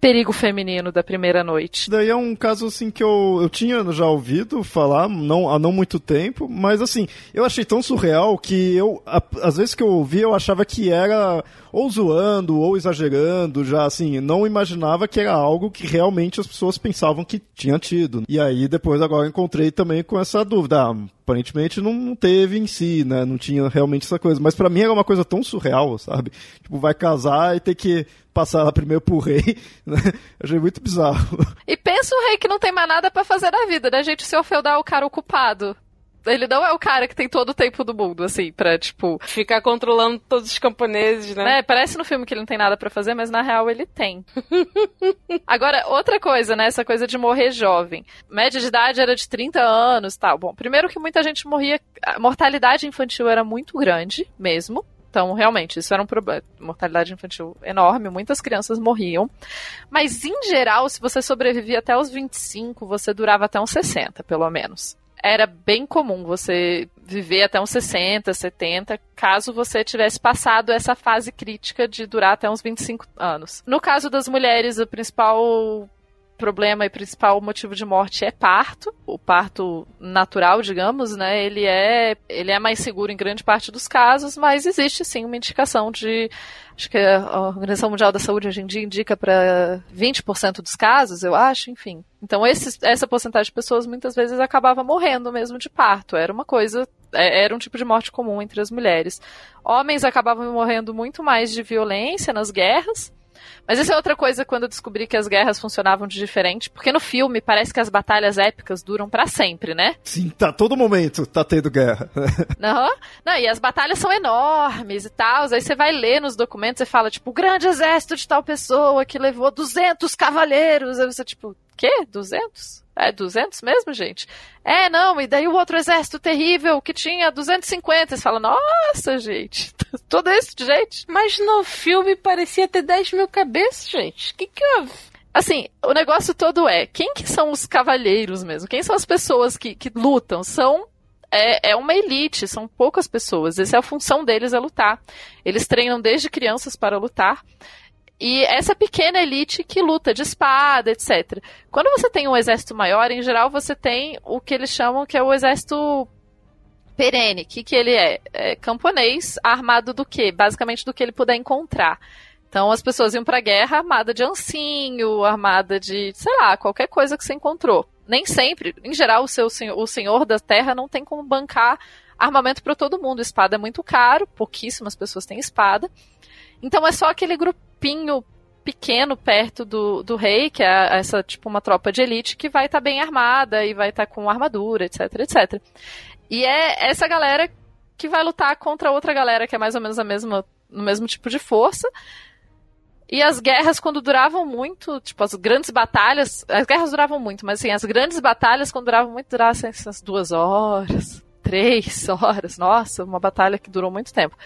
perigo feminino da primeira noite.
Daí é um caso assim que eu, eu tinha já ouvido falar não, há não muito tempo, mas assim, eu achei tão surreal que eu, a, às vezes que eu ouvi, eu achava que era ou zoando ou exagerando, já assim, não imaginava que era algo que realmente as pessoas pensavam que tinha tido. E aí depois agora encontrei também com essa dúvida. Ah, aparentemente não teve em si, né? Não tinha realmente essa coisa. Mas para mim era uma coisa tão surreal, sabe? Tipo, vai casar e ter que passar ela primeiro pro rei, né? Achei muito bizarro.
E pensa o rei que não tem mais nada para fazer na vida, né, gente? Se eu feudar o cara ocupado. Ele não é o cara que tem todo o tempo do mundo, assim, pra, tipo.
Ficar controlando todos os camponeses, né?
É, parece no filme que ele não tem nada para fazer, mas na real ele tem. Agora, outra coisa, né? Essa coisa de morrer jovem. Média de idade era de 30 anos tal. Bom, primeiro que muita gente morria. A mortalidade infantil era muito grande, mesmo. Então, realmente, isso era um problema. Mortalidade infantil enorme, muitas crianças morriam. Mas, em geral, se você sobrevivia até os 25, você durava até uns 60, pelo menos. Era bem comum você viver até uns 60, 70, caso você tivesse passado essa fase crítica de durar até uns 25 anos. No caso das mulheres, o principal problema e principal motivo de morte é parto. O parto natural, digamos, né? Ele é, ele é mais seguro em grande parte dos casos, mas existe sim uma indicação de. Acho que a Organização Mundial da Saúde hoje em dia indica para 20% dos casos, eu acho, enfim. Então, esse, essa porcentagem de pessoas muitas vezes acabava morrendo mesmo de parto. Era uma coisa é, era um tipo de morte comum entre as mulheres. Homens acabavam morrendo muito mais de violência nas guerras, mas isso é outra coisa quando eu descobri que as guerras funcionavam de diferente, porque no filme parece que as batalhas épicas duram para sempre, né?
Sim, tá todo momento tá tendo guerra.
Não, não, e as batalhas são enormes e tal, aí você vai ler nos documentos e fala, tipo, o grande exército de tal pessoa que levou 200 cavaleiros, aí você, tipo, quê? 200? É 200 mesmo, gente? É, não, e daí o outro exército terrível que tinha 250. Você fala, nossa, gente, todo esse de gente.
Mas no filme parecia ter 10 mil cabeças, gente. O que que houve?
Assim, o negócio todo é, quem que são os cavalheiros mesmo? Quem são as pessoas que, que lutam? São é, é, uma elite, são poucas pessoas. Essa é a função deles é lutar. Eles treinam desde crianças para lutar. E essa pequena elite que luta de espada, etc. Quando você tem um exército maior, em geral você tem o que eles chamam que é o exército perene. Que, que ele é? é? Camponês armado do quê? Basicamente do que ele puder encontrar. Então as pessoas iam pra guerra armada de ancinho, armada de, sei lá, qualquer coisa que você encontrou. nem sempre, em geral, o, seu, o senhor da terra não tem como bancar armamento para todo mundo. Espada é muito caro, pouquíssimas pessoas têm espada. Então é só aquele grupinho pequeno perto do, do rei, que é essa, tipo, uma tropa de elite que vai estar tá bem armada e vai estar tá com armadura, etc, etc. E é essa galera que vai lutar contra outra galera que é mais ou menos a mesma, no mesmo tipo de força. E as guerras, quando duravam muito, tipo, as grandes batalhas, as guerras duravam muito, mas assim, as grandes batalhas, quando duravam muito, duravam essas duas horas, três horas, nossa, uma batalha que durou muito tempo.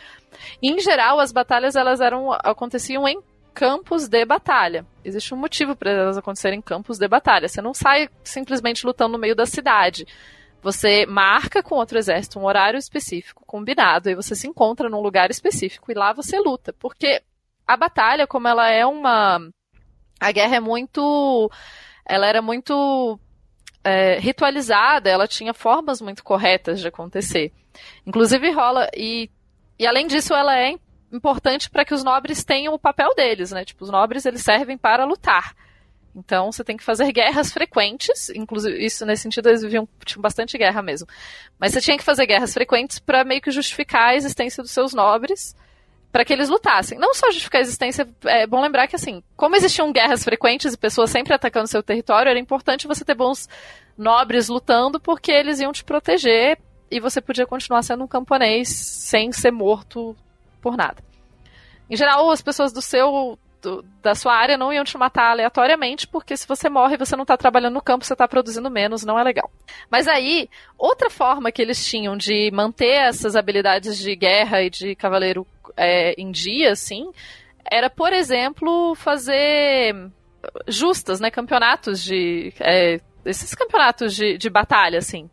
Em geral, as batalhas, elas eram, aconteciam em campos de batalha. Existe um motivo para elas acontecerem em campos de batalha. Você não sai simplesmente lutando no meio da cidade. Você marca com outro exército um horário específico, combinado, e você se encontra num lugar específico e lá você luta. Porque a batalha, como ela é uma. A guerra é muito. Ela era muito é, ritualizada, ela tinha formas muito corretas de acontecer. Inclusive rola. E, e além disso, ela é importante para que os nobres tenham o papel deles, né? Tipo, os nobres eles servem para lutar. Então você tem que fazer guerras frequentes, inclusive isso nesse sentido eles viviam tinham bastante guerra mesmo. Mas você tinha que fazer guerras frequentes para meio que justificar a existência dos seus nobres, para que eles lutassem. Não só justificar a existência, é bom lembrar que assim, como existiam guerras frequentes e pessoas sempre atacando seu território, era importante você ter bons nobres lutando porque eles iam te proteger e você podia continuar sendo um camponês sem ser morto por nada. Em geral, as pessoas do seu da sua área não iam te matar aleatoriamente, porque se você morre você não está trabalhando no campo, você está produzindo menos, não é legal. Mas aí, outra forma que eles tinham de manter essas habilidades de guerra e de cavaleiro é, em dia, assim, era, por exemplo, fazer justas, né, campeonatos de... É, esses campeonatos de, de batalha, assim.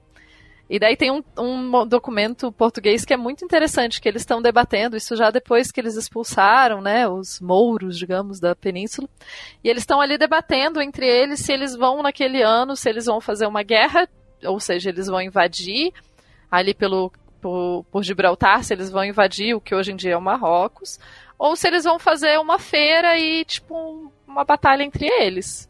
E daí tem um, um documento português que é muito interessante, que eles estão debatendo isso já depois que eles expulsaram, né, os mouros, digamos, da península. E eles estão ali debatendo entre eles se eles vão naquele ano, se eles vão fazer uma guerra, ou seja, eles vão invadir ali pelo por, por Gibraltar, se eles vão invadir o que hoje em dia é o Marrocos, ou se eles vão fazer uma feira e tipo uma batalha entre eles.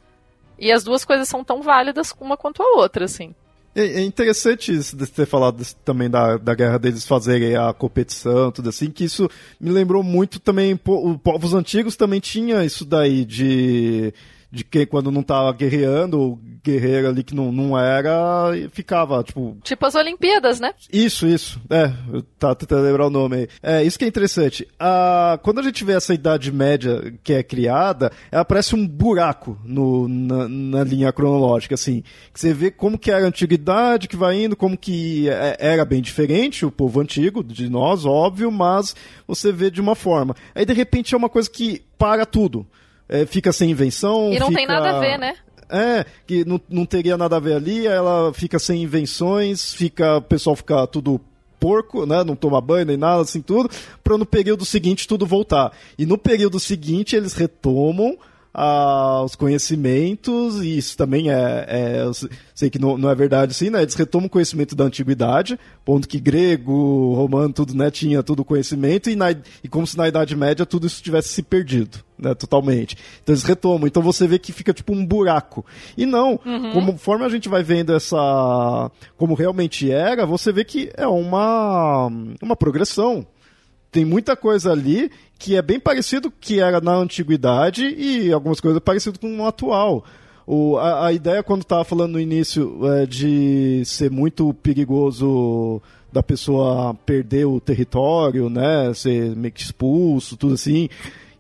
E as duas coisas são tão válidas uma quanto a outra, assim.
É, é interessante isso de ter falado também da, da guerra deles fazerem a competição, tudo assim, que isso me lembrou muito também, os povos antigos também tinha isso daí de de que quando não tava guerreando, o guerreiro ali que não, não era, ficava, tipo.
Tipo as Olimpíadas, né?
Isso, isso. É, tá tentando lembrar o nome aí. É, isso que é interessante. Ah, quando a gente vê essa Idade Média que é criada, ela parece um buraco no, na, na linha cronológica, assim. Que você vê como que era a antiguidade, que vai indo, como que é, era bem diferente, o povo antigo, de nós, óbvio, mas você vê de uma forma. Aí de repente é uma coisa que para tudo é, fica sem invenção.
E não
fica...
tem nada a ver, né?
É, que não, não teria nada a ver ali, ela fica sem invenções, fica, o pessoal fica tudo porco, né? Não toma banho nem nada, assim, tudo, para no período seguinte tudo voltar. E no período seguinte eles retomam os conhecimentos, e isso também é, é sei que não, não é verdade assim, né? Eles retomam o conhecimento da antiguidade, ponto que grego, romano, tudo, né, tinha todo o conhecimento, e, na, e como se na Idade Média tudo isso tivesse se perdido, né, totalmente. Então eles retomam, então você vê que fica tipo um buraco. E não, uhum. conforme a gente vai vendo essa, como realmente era, você vê que é uma, uma progressão tem muita coisa ali que é bem parecido que era na antiguidade e algumas coisas parecidas com o atual. O, a, a ideia, quando estava falando no início, é, de ser muito perigoso da pessoa perder o território, né, ser meio que expulso, tudo assim.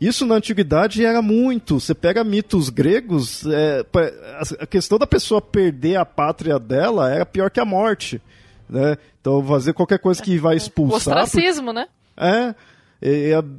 Isso na antiguidade era muito. Você pega mitos gregos, é, a questão da pessoa perder a pátria dela era pior que a morte. Né? Então, fazer qualquer coisa que vai expulsar. O
ostracismo, por... né?
É,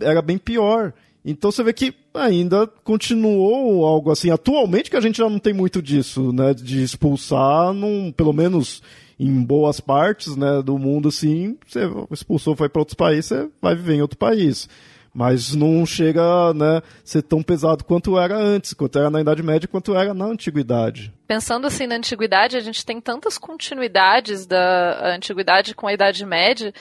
era bem pior. Então você vê que ainda continuou algo assim. Atualmente que a gente já não tem muito disso, né? De expulsar, num, pelo menos em boas partes né, do mundo, assim, você expulsou, foi para outros países, você vai viver em outro país. Mas não chega né, ser tão pesado quanto era antes, quanto era na Idade Média, quanto era na Antiguidade.
Pensando assim na Antiguidade, a gente tem tantas continuidades da Antiguidade com a Idade Média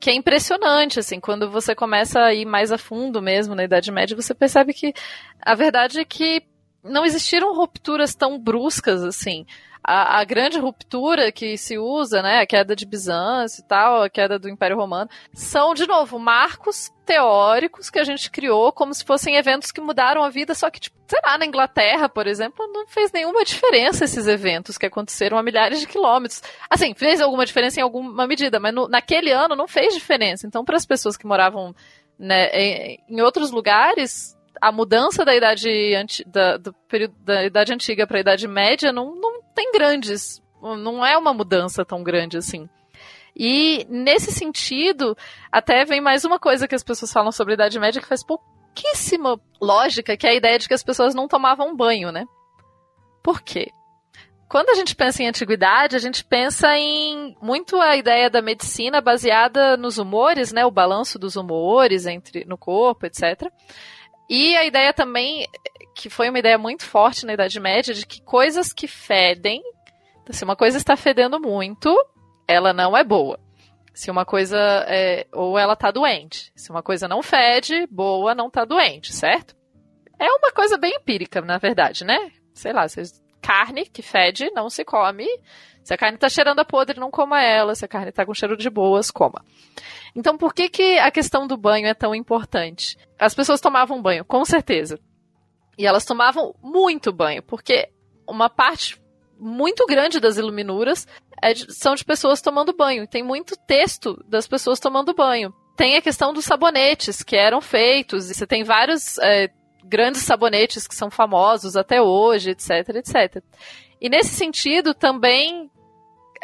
que é impressionante, assim, quando você começa a ir mais a fundo mesmo na Idade Média, você percebe que a verdade é que não existiram rupturas tão bruscas assim. A, a, grande ruptura que se usa, né, a queda de Bizâncio e tal, a queda do Império Romano, são, de novo, marcos teóricos que a gente criou como se fossem eventos que mudaram a vida, só que, tipo, sei lá, na Inglaterra, por exemplo, não fez nenhuma diferença esses eventos que aconteceram a milhares de quilômetros. Assim, fez alguma diferença em alguma medida, mas no, naquele ano não fez diferença. Então, para as pessoas que moravam né, em, em outros lugares, a mudança da idade, da, do período, da idade antiga para a idade média não, não tem grandes. Não é uma mudança tão grande assim. E nesse sentido, até vem mais uma coisa que as pessoas falam sobre a Idade Média que faz pouquíssima lógica, que é a ideia de que as pessoas não tomavam banho, né? Por quê? Quando a gente pensa em antiguidade, a gente pensa em muito a ideia da medicina baseada nos humores, né? O balanço dos humores entre no corpo, etc. E a ideia também, que foi uma ideia muito forte na Idade Média, de que coisas que fedem, se uma coisa está fedendo muito, ela não é boa. Se uma coisa é, ou ela está doente. Se uma coisa não fede, boa, não está doente, certo? É uma coisa bem empírica, na verdade, né? Sei lá, carne que fede não se come. Se a carne está cheirando a podre, não coma ela. Se a carne está com cheiro de boas, coma. Então, por que, que a questão do banho é tão importante? As pessoas tomavam banho, com certeza. E elas tomavam muito banho, porque uma parte muito grande das iluminuras é de, são de pessoas tomando banho. Tem muito texto das pessoas tomando banho. Tem a questão dos sabonetes que eram feitos, e você tem vários é, grandes sabonetes que são famosos até hoje, etc, etc. E nesse sentido, também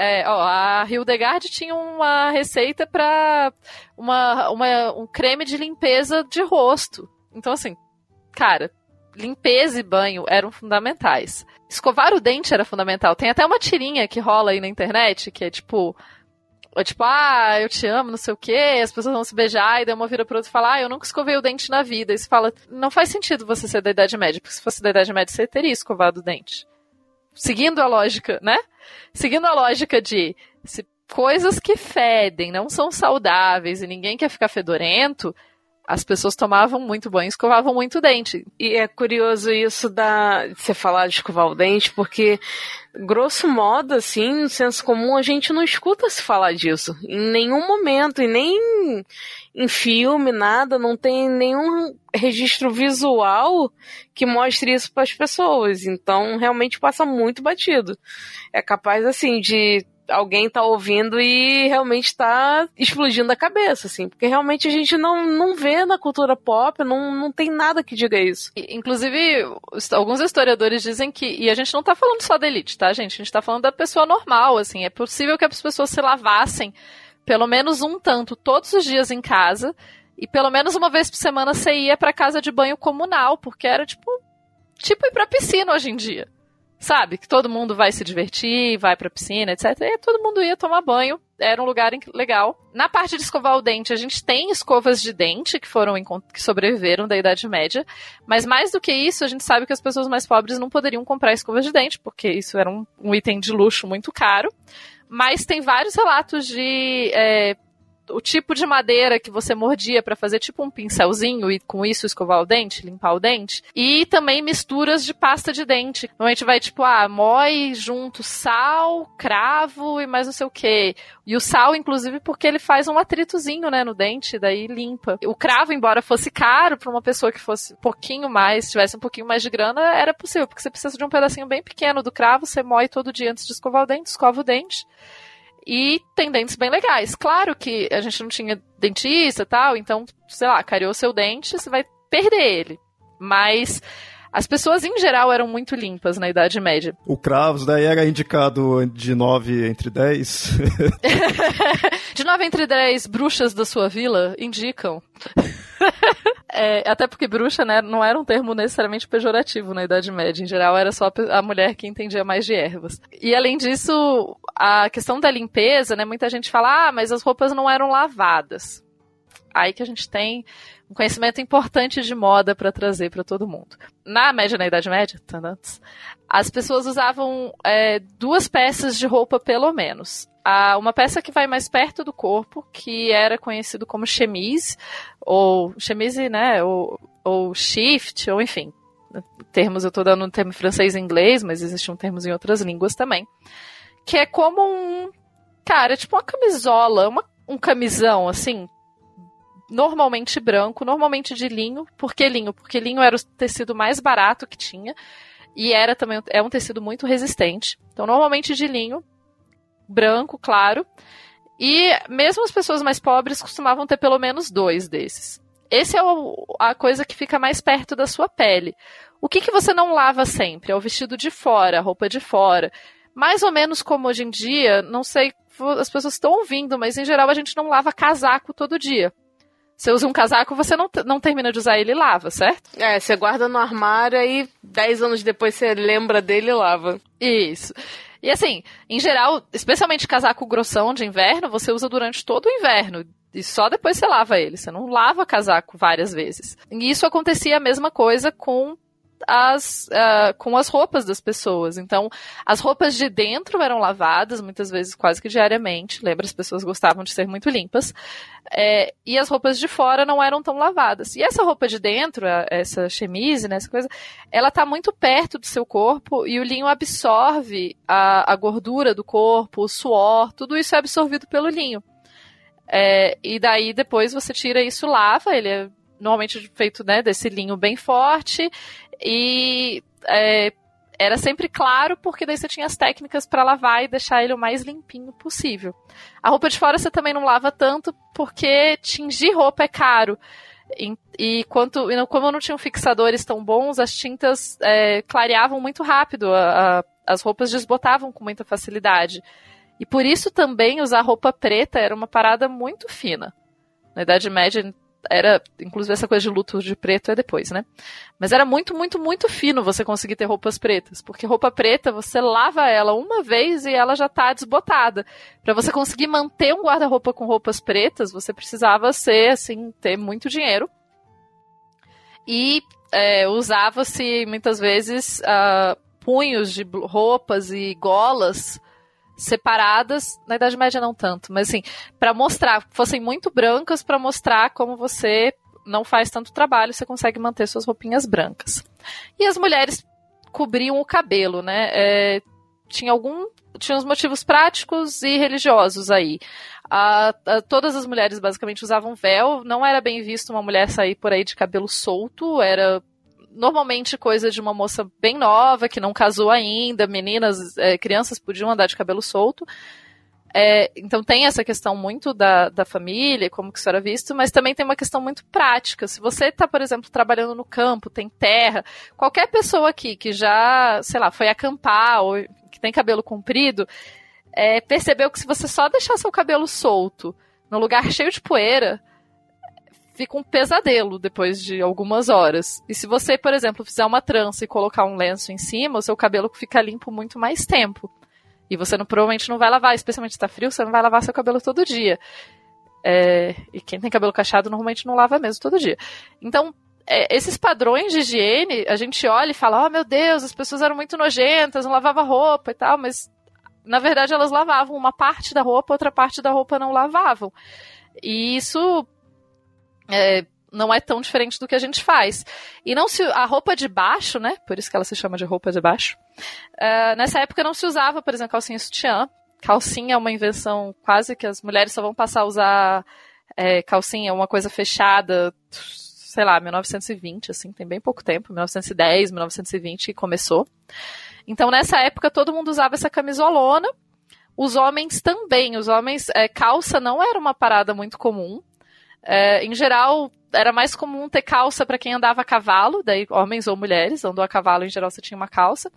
é, ó, a Hildegard tinha uma receita para uma, uma, um creme de limpeza de rosto. Então, assim, cara, limpeza e banho eram fundamentais. Escovar o dente era fundamental. Tem até uma tirinha que rola aí na internet, que é tipo. É tipo, ah, eu te amo, não sei o quê, as pessoas vão se beijar, e daí uma vira pro outro e fala, ah, eu nunca escovei o dente na vida. E você fala, não faz sentido você ser da Idade Média, porque se fosse da Idade Média você teria escovado o dente. Seguindo a lógica, né? Seguindo a lógica de se coisas que fedem não são saudáveis e ninguém quer ficar fedorento, as pessoas tomavam muito banho, escovavam muito dente.
E é curioso isso da de você falar de escovar o dente, porque grosso modo, assim, no senso comum, a gente não escuta se falar disso em nenhum momento, e nem em filme, nada, não tem nenhum registro visual que mostre isso para as pessoas. Então, realmente passa muito batido. É capaz, assim, de alguém tá ouvindo e realmente tá explodindo a cabeça, assim. Porque realmente a gente não, não vê na cultura pop, não, não tem nada que diga isso.
Inclusive, alguns historiadores dizem que. E a gente não tá falando só da elite, tá, gente? A gente tá falando da pessoa normal, assim. É possível que as pessoas se lavassem pelo menos um tanto todos os dias em casa. E pelo menos uma vez por semana você ia pra casa de banho comunal, porque era tipo. Tipo ir pra piscina hoje em dia sabe? Que todo mundo vai se divertir, vai pra piscina, etc. E todo mundo ia tomar banho. Era um lugar legal. Na parte de escovar o dente, a gente tem escovas de dente que foram que sobreviveram da Idade Média. Mas mais do que isso, a gente sabe que as pessoas mais pobres não poderiam comprar escovas de dente, porque isso era um, um item de luxo muito caro. Mas tem vários relatos de é, o tipo de madeira que você mordia para fazer tipo um pincelzinho e com isso escovar o dente, limpar o dente. E também misturas de pasta de dente. Normalmente vai tipo, ah, mói junto sal, cravo e mais não sei o que. E o sal, inclusive, porque ele faz um atritozinho, né, no dente, daí limpa. O cravo, embora fosse caro para uma pessoa que fosse um pouquinho mais, tivesse um pouquinho mais de grana, era possível, porque você precisa de um pedacinho bem pequeno do cravo, você moe todo dia antes de escovar o dente, escova o dente e tem dentes bem legais. Claro que a gente não tinha dentista e tal, então, sei lá, cariou seu dente, você vai perder ele. Mas as pessoas em geral eram muito limpas na Idade Média.
O Cravos daí era indicado de 9 entre 10.
de 9 entre 10 bruxas da sua vila indicam. É, até porque bruxa né, não era um termo necessariamente pejorativo na Idade Média. Em geral, era só a mulher que entendia mais de ervas. E além disso, a questão da limpeza, né? Muita gente fala, ah, mas as roupas não eram lavadas. Aí que a gente tem um conhecimento importante de moda para trazer para todo mundo. Na média, na Idade Média, as pessoas usavam é, duas peças de roupa pelo menos. A, uma peça que vai mais perto do corpo, que era conhecido como chemise, ou chemise, né, ou, ou shift, ou enfim, termos, eu estou dando um termo francês e inglês, mas existem termos em outras línguas também. Que é como um. Cara, tipo uma camisola, uma, um camisão, assim. Normalmente branco, normalmente de linho. Por que linho? Porque linho era o tecido mais barato que tinha. E era também é um tecido muito resistente. Então, normalmente de linho, branco, claro. E mesmo as pessoas mais pobres costumavam ter pelo menos dois desses. Esse é o, a coisa que fica mais perto da sua pele. O que, que você não lava sempre? É o vestido de fora, a roupa de fora. Mais ou menos como hoje em dia, não sei, as pessoas estão ouvindo, mas em geral a gente não lava casaco todo dia. Você usa um casaco, você não, não termina de usar ele e lava, certo?
É, você guarda no armário e dez anos depois você lembra dele e lava.
Isso. E assim, em geral, especialmente casaco grossão de inverno, você usa durante todo o inverno. E só depois você lava ele. Você não lava casaco várias vezes. E isso acontecia a mesma coisa com as, uh, com as roupas das pessoas. Então, as roupas de dentro eram lavadas, muitas vezes quase que diariamente. Lembra, as pessoas gostavam de ser muito limpas. É, e as roupas de fora não eram tão lavadas. E essa roupa de dentro, essa chemise, né, essa coisa, ela está muito perto do seu corpo e o linho absorve a, a gordura do corpo, o suor, tudo isso é absorvido pelo linho. É, e daí depois você tira isso, lava, ele é normalmente feito né, desse linho bem forte e é, era sempre claro porque daí você tinha as técnicas para lavar e deixar ele o mais limpinho possível. A roupa de fora você também não lava tanto porque tingir roupa é caro. E, e quanto, como não tinham fixadores tão bons, as tintas é, clareavam muito rápido, a, a, as roupas desbotavam com muita facilidade. E por isso também usar roupa preta era uma parada muito fina. Na Idade Média era, inclusive essa coisa de luto de preto é depois, né? Mas era muito, muito, muito fino você conseguir ter roupas pretas, porque roupa preta você lava ela uma vez e ela já tá desbotada. Para você conseguir manter um guarda-roupa com roupas pretas, você precisava ser assim, ter muito dinheiro. E é, usava-se muitas vezes uh, punhos de roupas e golas separadas, na Idade Média não tanto, mas assim, para mostrar, fossem muito brancas para mostrar como você não faz tanto trabalho, você consegue manter suas roupinhas brancas. E as mulheres cobriam o cabelo, né? É, tinha algum tinha uns motivos práticos e religiosos aí. A, a, todas as mulheres basicamente usavam véu, não era bem visto uma mulher sair por aí de cabelo solto, era normalmente coisa de uma moça bem nova, que não casou ainda, meninas, é, crianças podiam andar de cabelo solto. É, então tem essa questão muito da, da família, como que isso era visto, mas também tem uma questão muito prática. Se você está, por exemplo, trabalhando no campo, tem terra, qualquer pessoa aqui que já, sei lá, foi acampar ou que tem cabelo comprido, é, percebeu que se você só deixar seu cabelo solto no lugar cheio de poeira, fica um pesadelo depois de algumas horas. E se você, por exemplo, fizer uma trança e colocar um lenço em cima, o seu cabelo fica limpo muito mais tempo. E você não, provavelmente não vai lavar, especialmente se está frio, você não vai lavar seu cabelo todo dia. É, e quem tem cabelo cacheado normalmente não lava mesmo todo dia. Então, é, esses padrões de higiene, a gente olha e fala: oh meu Deus, as pessoas eram muito nojentas, não lavavam roupa e tal, mas na verdade elas lavavam uma parte da roupa, outra parte da roupa não lavavam. E isso é, não é tão diferente do que a gente faz. E não se a roupa de baixo, né? Por isso que ela se chama de roupa de baixo. Uh, nessa época não se usava, por exemplo, calcinha sutiã. Calcinha é uma invenção quase que as mulheres só vão passar a usar é, calcinha, uma coisa fechada, sei lá, 1920, assim, tem bem pouco tempo, 1910, 1920 que começou. Então nessa época todo mundo usava essa camisolona. Os homens também, os homens, é, calça não era uma parada muito comum. É, em geral, era mais comum ter calça para quem andava a cavalo, daí homens ou mulheres, andou a cavalo, em geral você tinha uma calça.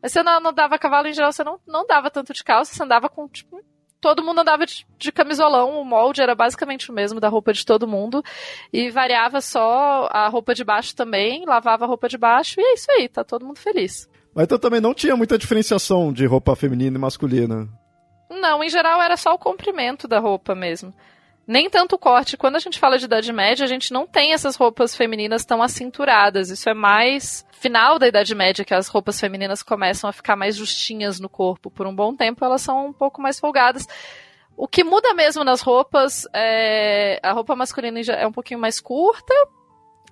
Mas se você não andava a cavalo, em geral você não, não dava tanto de calça, você andava com, tipo, todo mundo andava de, de, camisolão, o molde era basicamente o mesmo da roupa de todo mundo, e variava só a roupa de baixo também, lavava a roupa de baixo, e é isso aí, tá todo mundo feliz.
Mas então também não tinha muita diferenciação de roupa feminina e masculina.
Não, em geral era só o comprimento da roupa mesmo nem tanto corte. Quando a gente fala de Idade Média, a gente não tem essas roupas femininas tão acinturadas. Isso é mais final da Idade Média que as roupas femininas começam a ficar mais justinhas no corpo. Por um bom tempo, elas são um pouco mais folgadas. O que muda mesmo nas roupas é a roupa masculina é um pouquinho mais curta,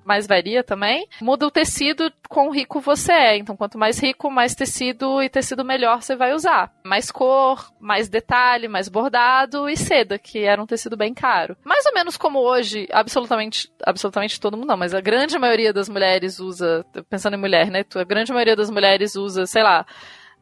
mais varia também, muda o tecido quão rico você é. Então, quanto mais rico, mais tecido e tecido melhor você vai usar. Mais cor, mais detalhe, mais bordado e seda, que era um tecido bem caro. Mais ou menos como hoje, absolutamente, absolutamente todo mundo não, mas a grande maioria das mulheres usa, pensando em mulher, né? A grande maioria das mulheres usa, sei lá,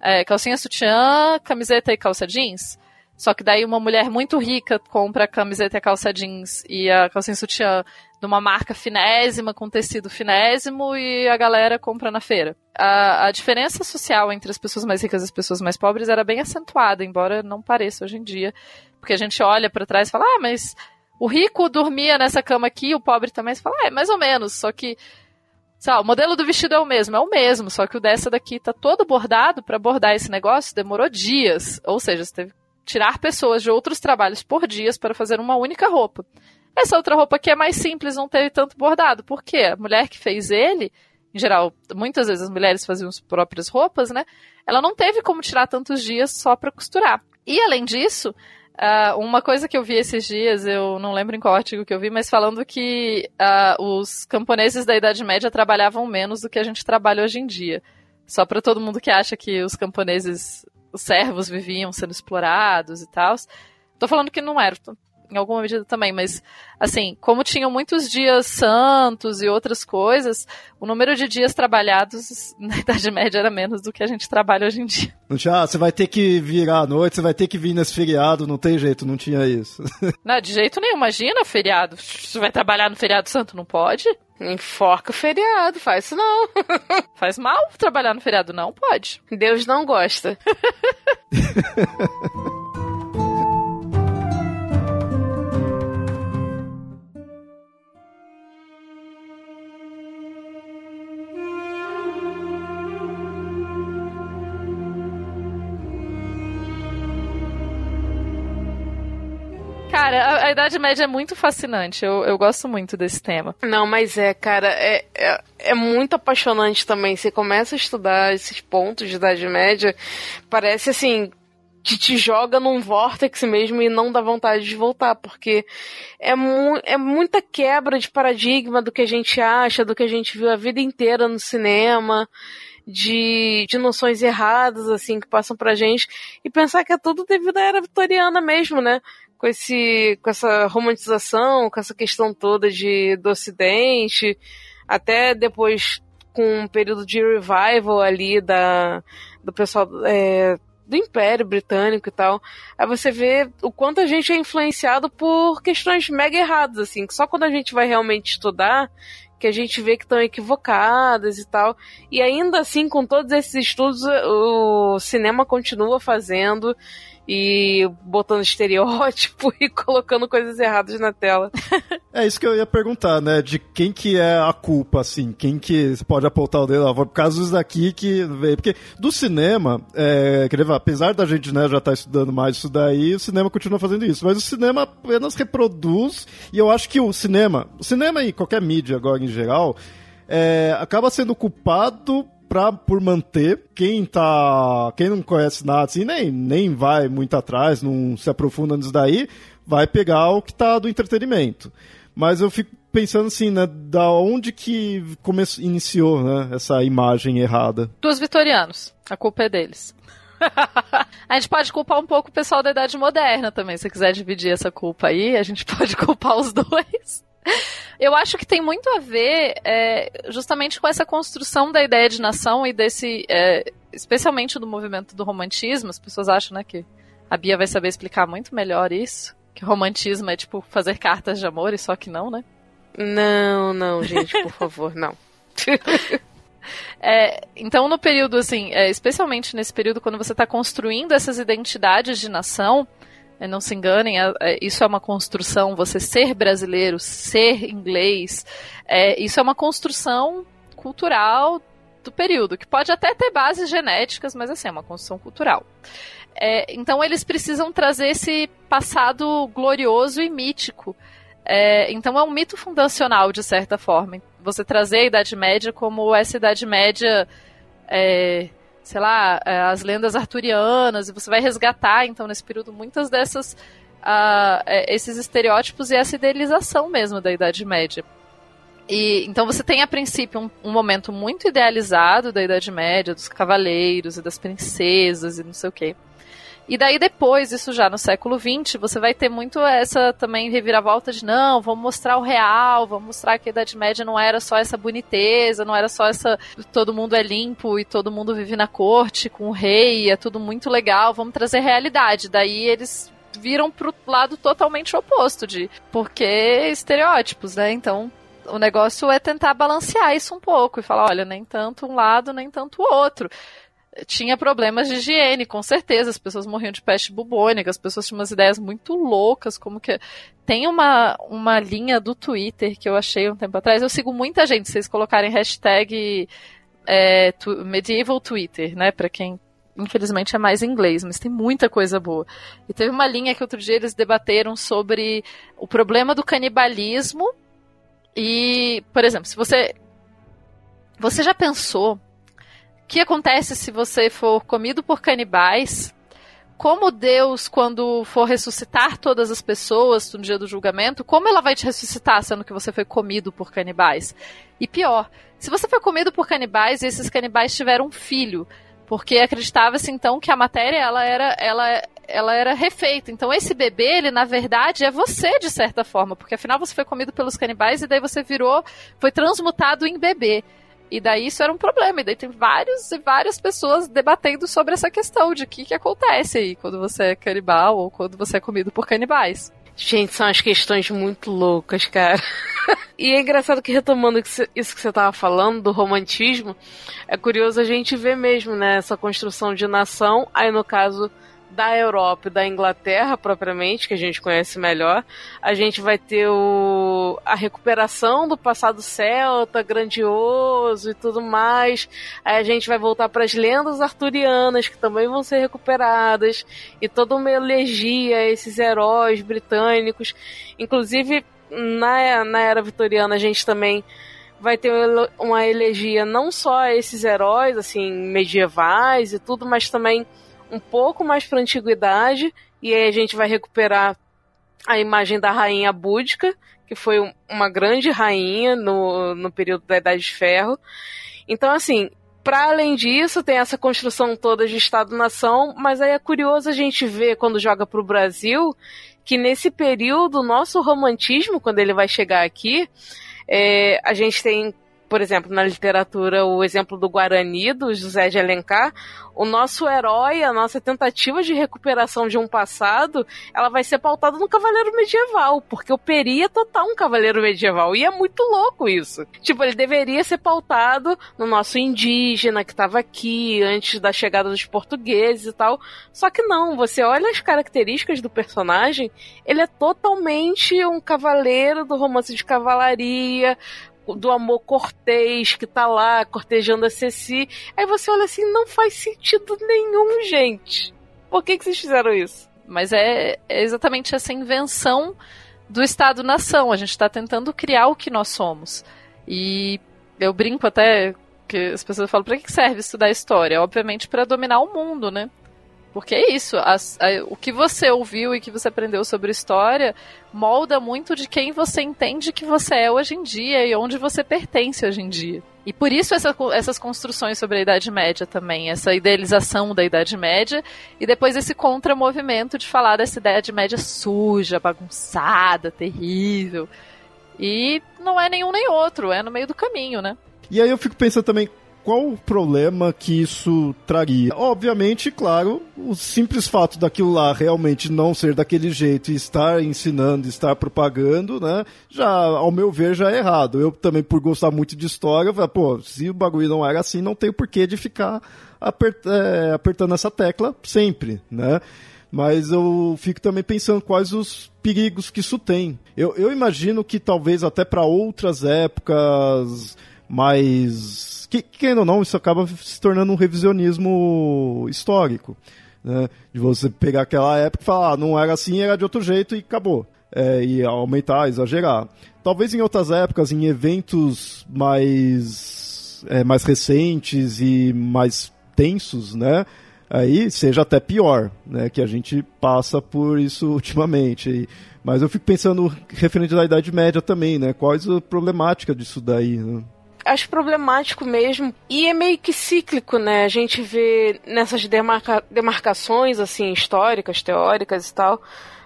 é, calcinha sutiã, camiseta e calça jeans. Só que daí uma mulher muito rica compra a camiseta e a calça jeans e a calcinha sutiã de uma marca finésima, com tecido finésimo, e a galera compra na feira. A, a, diferença social entre as pessoas mais ricas e as pessoas mais pobres era bem acentuada, embora não pareça hoje em dia. Porque a gente olha para trás e fala, ah, mas o rico dormia nessa cama aqui, o pobre também. Você fala, ah, é mais ou menos, só que Sabe, o modelo do vestido é o mesmo, é o mesmo, só que o dessa daqui tá todo bordado. Para bordar esse negócio demorou dias. Ou seja, você teve que tirar pessoas de outros trabalhos por dias para fazer uma única roupa. Essa outra roupa aqui é mais simples, não teve tanto bordado. Por quê? A mulher que fez ele, em geral, muitas vezes as mulheres faziam as próprias roupas, né? Ela não teve como tirar tantos dias só para costurar. E além disso, Uh, uma coisa que eu vi esses dias, eu não lembro em qual artigo que eu vi, mas falando que uh, os camponeses da Idade Média trabalhavam menos do que a gente trabalha hoje em dia. Só para todo mundo que acha que os camponeses, os servos viviam sendo explorados e tal. Tô falando que não era, em alguma medida também, mas assim, como tinham muitos dias santos e outras coisas, o número de dias trabalhados na Idade Média era menos do que a gente trabalha hoje em dia.
Não tinha, ah, você vai ter que virar à noite, você vai ter que vir nesse feriado, não tem jeito, não tinha isso.
Não, de jeito nenhum, imagina feriado. Você vai trabalhar no feriado santo, não pode?
Enforca o feriado, faz isso não.
faz mal trabalhar no feriado, não pode.
Deus não gosta.
Cara, a, a, Idade Média é muito fascinante. Eu, eu gosto muito desse tema.
Não, mas é, cara, é, é, é muito apaixonante também. Você começa a estudar esses pontos de Idade Média, parece assim que te joga num vórtice mesmo e não dá vontade de voltar, porque é, mu é muita quebra de paradigma do que a gente acha, do que a gente viu a vida inteira no cinema, de, de noções erradas, assim, que passam pra gente, e pensar que é tudo devido à era vitoriana mesmo, né? Com esse com essa romantização, com essa questão toda de do Ocidente, até depois com um período de revival ali da do pessoal é, do Império Britânico e tal. Aí você vê o quanto a gente é influenciado por questões mega erradas, assim, que só quando a gente vai realmente estudar que a gente vê que estão equivocadas e tal. E ainda assim, com todos esses estudos, o cinema continua fazendo e botando estereótipo e colocando coisas erradas na tela.
É isso que eu ia perguntar, né? De quem que é a culpa, assim? Quem que pode apontar o dedo? Por causa disso daqui que veio. Porque do cinema, é, quer dizer, apesar da gente né, já estar tá estudando mais isso daí, o cinema continua fazendo isso. Mas o cinema apenas reproduz, e eu acho que o cinema, o cinema e qualquer mídia agora em geral, é, acaba sendo culpado pra, por manter quem tá. Quem não conhece nada assim, nem, nem vai muito atrás, não se aprofunda nisso daí, vai pegar o que tá do entretenimento. Mas eu fico pensando assim, né, da onde que começou, iniciou, né, essa imagem errada.
Dos vitorianos. A culpa é deles. a gente pode culpar um pouco o pessoal da Idade Moderna também. Se quiser dividir essa culpa aí, a gente pode culpar os dois. Eu acho que tem muito a ver é, justamente com essa construção da ideia de nação e desse. É, especialmente do movimento do romantismo. As pessoas acham né, que a Bia vai saber explicar muito melhor isso. Que romantismo é tipo fazer cartas de amor e só que não, né?
Não, não, gente, por favor, não.
É, então, no período, assim, é, especialmente nesse período, quando você está construindo essas identidades de nação, não se enganem, é, é, isso é uma construção, você ser brasileiro, ser inglês, é, isso é uma construção cultural do período, que pode até ter bases genéticas, mas assim, é uma construção cultural. É, então eles precisam trazer esse passado glorioso e mítico. É, então é um mito fundacional, de certa forma. Você trazer a Idade Média como essa Idade Média é, sei lá, é, as lendas arturianas, e você vai resgatar, então, nesse período, muitas dessas. Uh, esses estereótipos e essa idealização mesmo da Idade Média. E, então você tem a princípio um, um, momento muito idealizado da Idade Média, dos cavaleiros e das princesas e não sei o quê. E daí depois, isso já no século XX, você vai ter muito essa também reviravolta de não, vamos mostrar o real, vamos mostrar que a Idade Média não era só essa boniteza, não era só essa todo mundo é limpo e todo mundo vive na corte com o rei, é tudo muito legal, vamos trazer realidade. Daí eles viram pro lado totalmente oposto de porque estereótipos, né? Então o negócio é tentar balancear isso um pouco e falar, olha, nem tanto um lado, nem tanto o outro tinha problemas de higiene, com certeza. As pessoas morriam de peste bubônica, as pessoas tinham umas ideias muito loucas, como que. Tem uma, uma linha do Twitter que eu achei um tempo atrás. Eu sigo muita gente, vocês colocarem hashtag é, tu, medieval Twitter, né? Pra quem infelizmente é mais inglês, mas tem muita coisa boa. E teve uma linha que outro dia eles debateram sobre o problema do canibalismo. E, por exemplo, se você. Você já pensou que acontece se você for comido por canibais? Como Deus, quando for ressuscitar todas as pessoas no dia do julgamento, como ela vai te ressuscitar sendo que você foi comido por canibais? E pior, se você foi comido por canibais e esses canibais tiveram um filho, porque acreditava-se então que a matéria ela era, ela, ela era refeita. Então esse bebê, ele na verdade é você de certa forma, porque afinal você foi comido pelos canibais e daí você virou, foi transmutado em bebê. E daí isso era um problema. E daí tem vários e várias pessoas debatendo sobre essa questão de o que, que acontece aí quando você é canibal ou quando você é comido por canibais.
Gente, são as questões muito loucas, cara. e é engraçado que, retomando isso que você estava falando, do romantismo, é curioso a gente ver mesmo, né, essa construção de nação, aí no caso da Europa e da Inglaterra propriamente, que a gente conhece melhor, a gente vai ter o, a recuperação do passado celta, grandioso e tudo mais. Aí a gente vai voltar para as lendas arturianas, que também vão ser recuperadas, e toda uma elegia a esses heróis britânicos. Inclusive, na, na era vitoriana, a gente também vai ter uma elegia não só a esses heróis, assim, medievais e tudo, mas também um pouco mais para antiguidade, e aí a gente vai recuperar a imagem da rainha búdica, que foi uma grande rainha no, no período da Idade de Ferro. Então, assim, para além disso, tem essa construção toda de Estado-nação, mas aí é curioso a gente ver, quando joga para o Brasil, que nesse período, o nosso romantismo, quando ele vai chegar aqui, é, a gente tem por exemplo, na literatura, o exemplo do Guarani, do José de Alencar, o nosso herói, a nossa tentativa de recuperação de um passado, ela vai ser pautada no cavaleiro medieval, porque o Peri é total um cavaleiro medieval, e é muito louco isso. Tipo, ele deveria ser pautado no nosso indígena que estava aqui antes da chegada dos portugueses e tal, só que não, você olha as características do personagem, ele é totalmente um cavaleiro do romance de cavalaria, do amor cortês que tá lá cortejando a Ceci. Aí você olha assim, não faz sentido nenhum, gente. Por que, que vocês fizeram isso?
Mas é, é exatamente essa invenção do Estado-nação. A gente está tentando criar o que nós somos. E eu brinco até que as pessoas falam: para que serve estudar história? Obviamente para dominar o mundo, né? Porque é isso, as, a, o que você ouviu e que você aprendeu sobre história molda muito de quem você entende que você é hoje em dia e onde você pertence hoje em dia. E por isso essa, essas construções sobre a Idade Média também, essa idealização da Idade Média, e depois esse contramovimento de falar dessa Idade Média suja, bagunçada, terrível. E não é nenhum nem outro, é no meio do caminho, né?
E aí eu fico pensando também, qual o problema que isso traria? Obviamente, claro, o simples fato daquilo lá realmente não ser daquele jeito e estar ensinando, estar propagando, né? Já, ao meu ver, já é errado. Eu também, por gostar muito de história, falei, pô, se o bagulho não era assim, não tem porquê de ficar é, apertando essa tecla sempre, né? Mas eu fico também pensando quais os perigos que isso tem. Eu, eu imagino que talvez até para outras épocas mais que, querendo ou não, isso acaba se tornando um revisionismo histórico. Né? De você pegar aquela época e falar, ah, não era assim, era de outro jeito e acabou. É, e aumentar, exagerar. Talvez em outras épocas, em eventos mais, é, mais recentes e mais tensos, né? aí seja até pior, né? Que a gente passa por isso ultimamente. Mas eu fico pensando referente à Idade Média também, né? Quais a problemática disso daí, né?
Acho problemático mesmo. E é meio que cíclico, né? A gente vê nessas demarca demarcações, assim, históricas, teóricas e tal.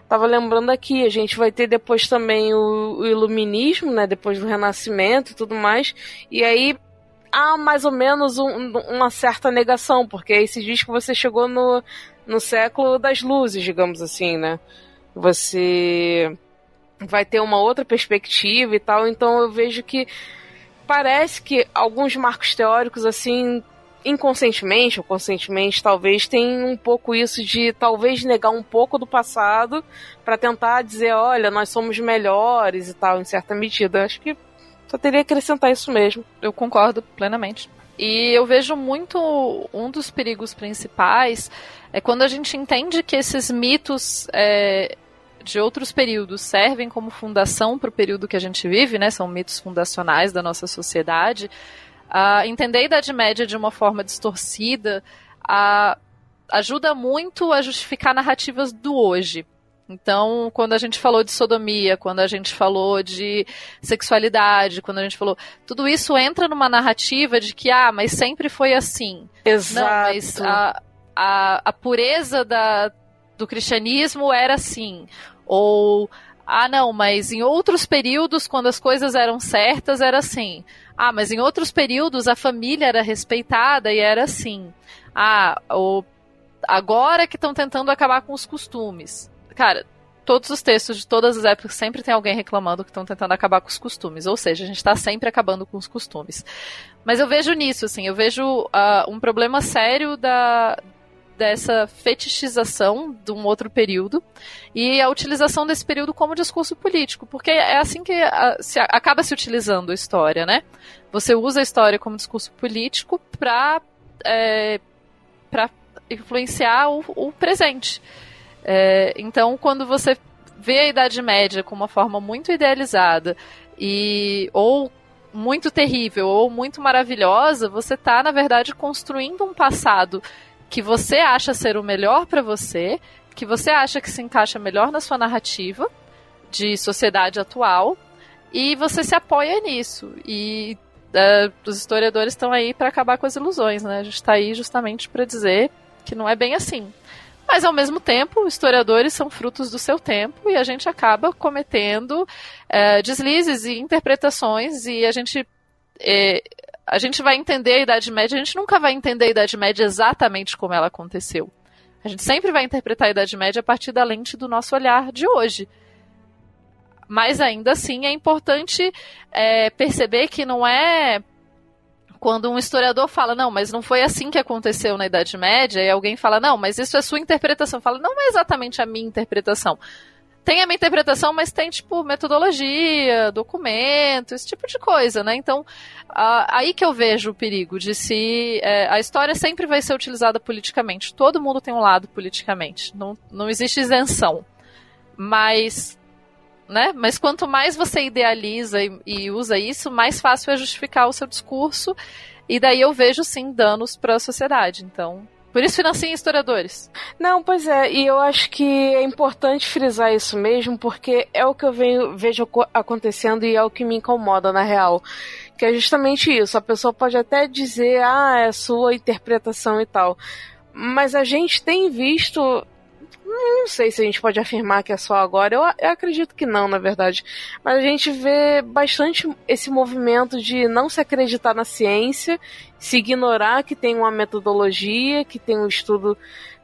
Tava lembrando aqui, a gente vai ter depois também o, o iluminismo, né? Depois do renascimento e tudo mais. E aí há mais ou menos um, uma certa negação, porque aí se diz que você chegou no, no século das luzes, digamos assim, né? Você vai ter uma outra perspectiva e tal, então eu vejo que parece que alguns marcos teóricos, assim, inconscientemente ou conscientemente, talvez, tem um pouco isso de talvez negar um pouco do passado para tentar dizer, olha, nós somos melhores e tal, em certa medida. Acho que só teria que acrescentar isso mesmo.
Eu concordo plenamente. E eu vejo muito um dos perigos principais é quando a gente entende que esses mitos é, de outros períodos servem como fundação para o período que a gente vive, né? São mitos fundacionais da nossa sociedade. Uh, entender a Idade Média de uma forma distorcida uh, ajuda muito a justificar narrativas do hoje. Então, quando a gente falou de sodomia, quando a gente falou de sexualidade, quando a gente falou. Tudo isso entra numa narrativa de que, ah, mas sempre foi assim.
Exato.
Não, mas a, a, a pureza da, do cristianismo era assim. Ou, ah, não, mas em outros períodos, quando as coisas eram certas, era assim. Ah, mas em outros períodos a família era respeitada e era assim. Ah, ou agora que estão tentando acabar com os costumes. Cara, todos os textos de todas as épocas sempre tem alguém reclamando que estão tentando acabar com os costumes. Ou seja, a gente está sempre acabando com os costumes. Mas eu vejo nisso, assim, eu vejo uh, um problema sério da, dessa fetichização de um outro período e a utilização desse período como discurso político, porque é assim que a, se, acaba se utilizando a história, né? Você usa a história como discurso político para é, para influenciar o, o presente. É, então, quando você vê a Idade Média com uma forma muito idealizada e ou muito terrível ou muito maravilhosa, você está na verdade construindo um passado que você acha ser o melhor para você, que você acha que se encaixa melhor na sua narrativa de sociedade atual, e você se apoia nisso. E uh, os historiadores estão aí para acabar com as ilusões, né? A gente está aí justamente para dizer que não é bem assim. Mas ao mesmo tempo, historiadores são frutos do seu tempo e a gente acaba cometendo uh, deslizes e interpretações e a gente eh, a gente vai entender a Idade Média, a gente nunca vai entender a Idade Média exatamente como ela aconteceu. A gente sempre vai interpretar a Idade Média a partir da lente do nosso olhar de hoje. Mas ainda assim é importante é, perceber que não é quando um historiador fala, não, mas não foi assim que aconteceu na Idade Média, e alguém fala, não, mas isso é sua interpretação. Fala, não é exatamente a minha interpretação tem a minha interpretação, mas tem, tipo, metodologia, documento, esse tipo de coisa, né? Então, aí que eu vejo o perigo de se. É, a história sempre vai ser utilizada politicamente. Todo mundo tem um lado politicamente. Não, não existe isenção. Mas. Né? Mas quanto mais você idealiza e, e usa isso, mais fácil é justificar o seu discurso. E daí eu vejo, sim, danos para a sociedade. Então, por isso financiem historiadores.
Não, pois é, e eu acho que é importante frisar isso mesmo, porque é o que eu venho, vejo acontecendo e é o que me incomoda na real. Que é justamente isso. A pessoa pode até dizer, ah, é sua interpretação e tal. Mas a gente tem visto não sei se a gente pode afirmar que é só agora. Eu, eu, acredito que não, na verdade. Mas a gente vê bastante esse movimento de não se acreditar na ciência, se ignorar que tem uma metodologia, que tem um estudo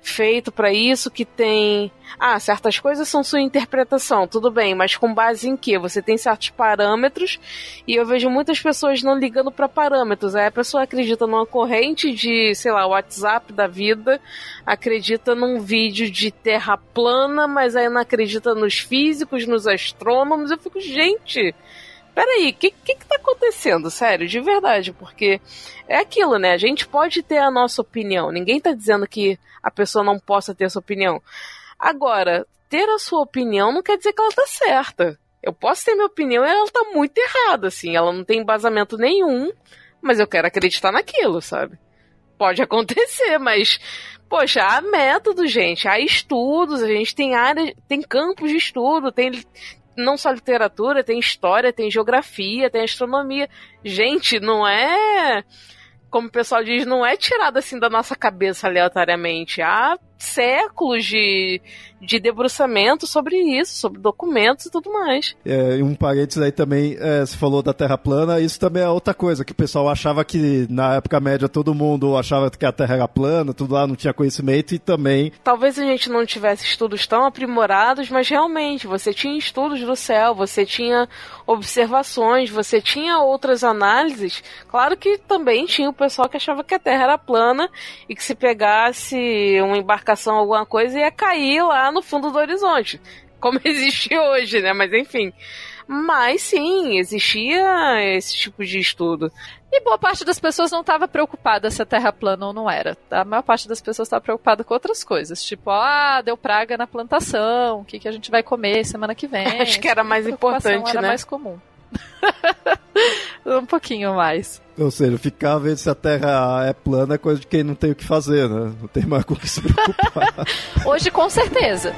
feito para isso, que tem. Ah, certas coisas são sua interpretação, tudo bem, mas com base em que? Você tem certos parâmetros e eu vejo muitas pessoas não ligando para parâmetros. Aí a pessoa acredita numa corrente de, sei lá, WhatsApp da vida, acredita num vídeo de terra plana, mas aí não acredita nos físicos, nos astrônomos. Eu fico, gente peraí, o que, que que tá acontecendo? Sério, de verdade, porque é aquilo, né? A gente pode ter a nossa opinião. Ninguém tá dizendo que a pessoa não possa ter a sua opinião. Agora, ter a sua opinião não quer dizer que ela tá certa. Eu posso ter minha opinião e ela tá muito errada, assim. Ela não tem embasamento nenhum, mas eu quero acreditar naquilo, sabe? Pode acontecer, mas poxa, há método, gente, há estudos, a gente tem áreas, tem campos de estudo, tem não só literatura, tem história, tem geografia, tem astronomia. Gente, não é como o pessoal diz, não é tirado assim da nossa cabeça aleatoriamente. Há séculos de, de debruçamento sobre isso, sobre documentos e tudo mais.
É, um parênteses aí também, é, você falou da Terra plana, isso também é outra coisa, que o pessoal achava que na época média todo mundo achava que a Terra era plana, tudo lá não tinha conhecimento e também...
Talvez a gente não tivesse estudos tão aprimorados, mas realmente, você tinha estudos do céu, você tinha observações, você tinha outras análises. Claro que também tinha o pessoal que achava que a Terra era plana e que se pegasse uma embarcação, alguma coisa, ia cair lá no fundo do horizonte. Como existe hoje, né? Mas enfim. Mas sim, existia esse tipo de estudo.
E boa parte das pessoas não estava preocupada se a Terra plana ou não era. A maior parte das pessoas estava preocupada com outras coisas. Tipo, ah, deu praga na plantação, o que, que a gente vai comer semana que vem.
Acho que era mais importante,
era
né?
mais comum. um pouquinho mais.
Ou seja, ficar vendo se a Terra é plana é coisa de quem não tem o que fazer, né? Não tem mais com o que se preocupar.
Hoje, com certeza.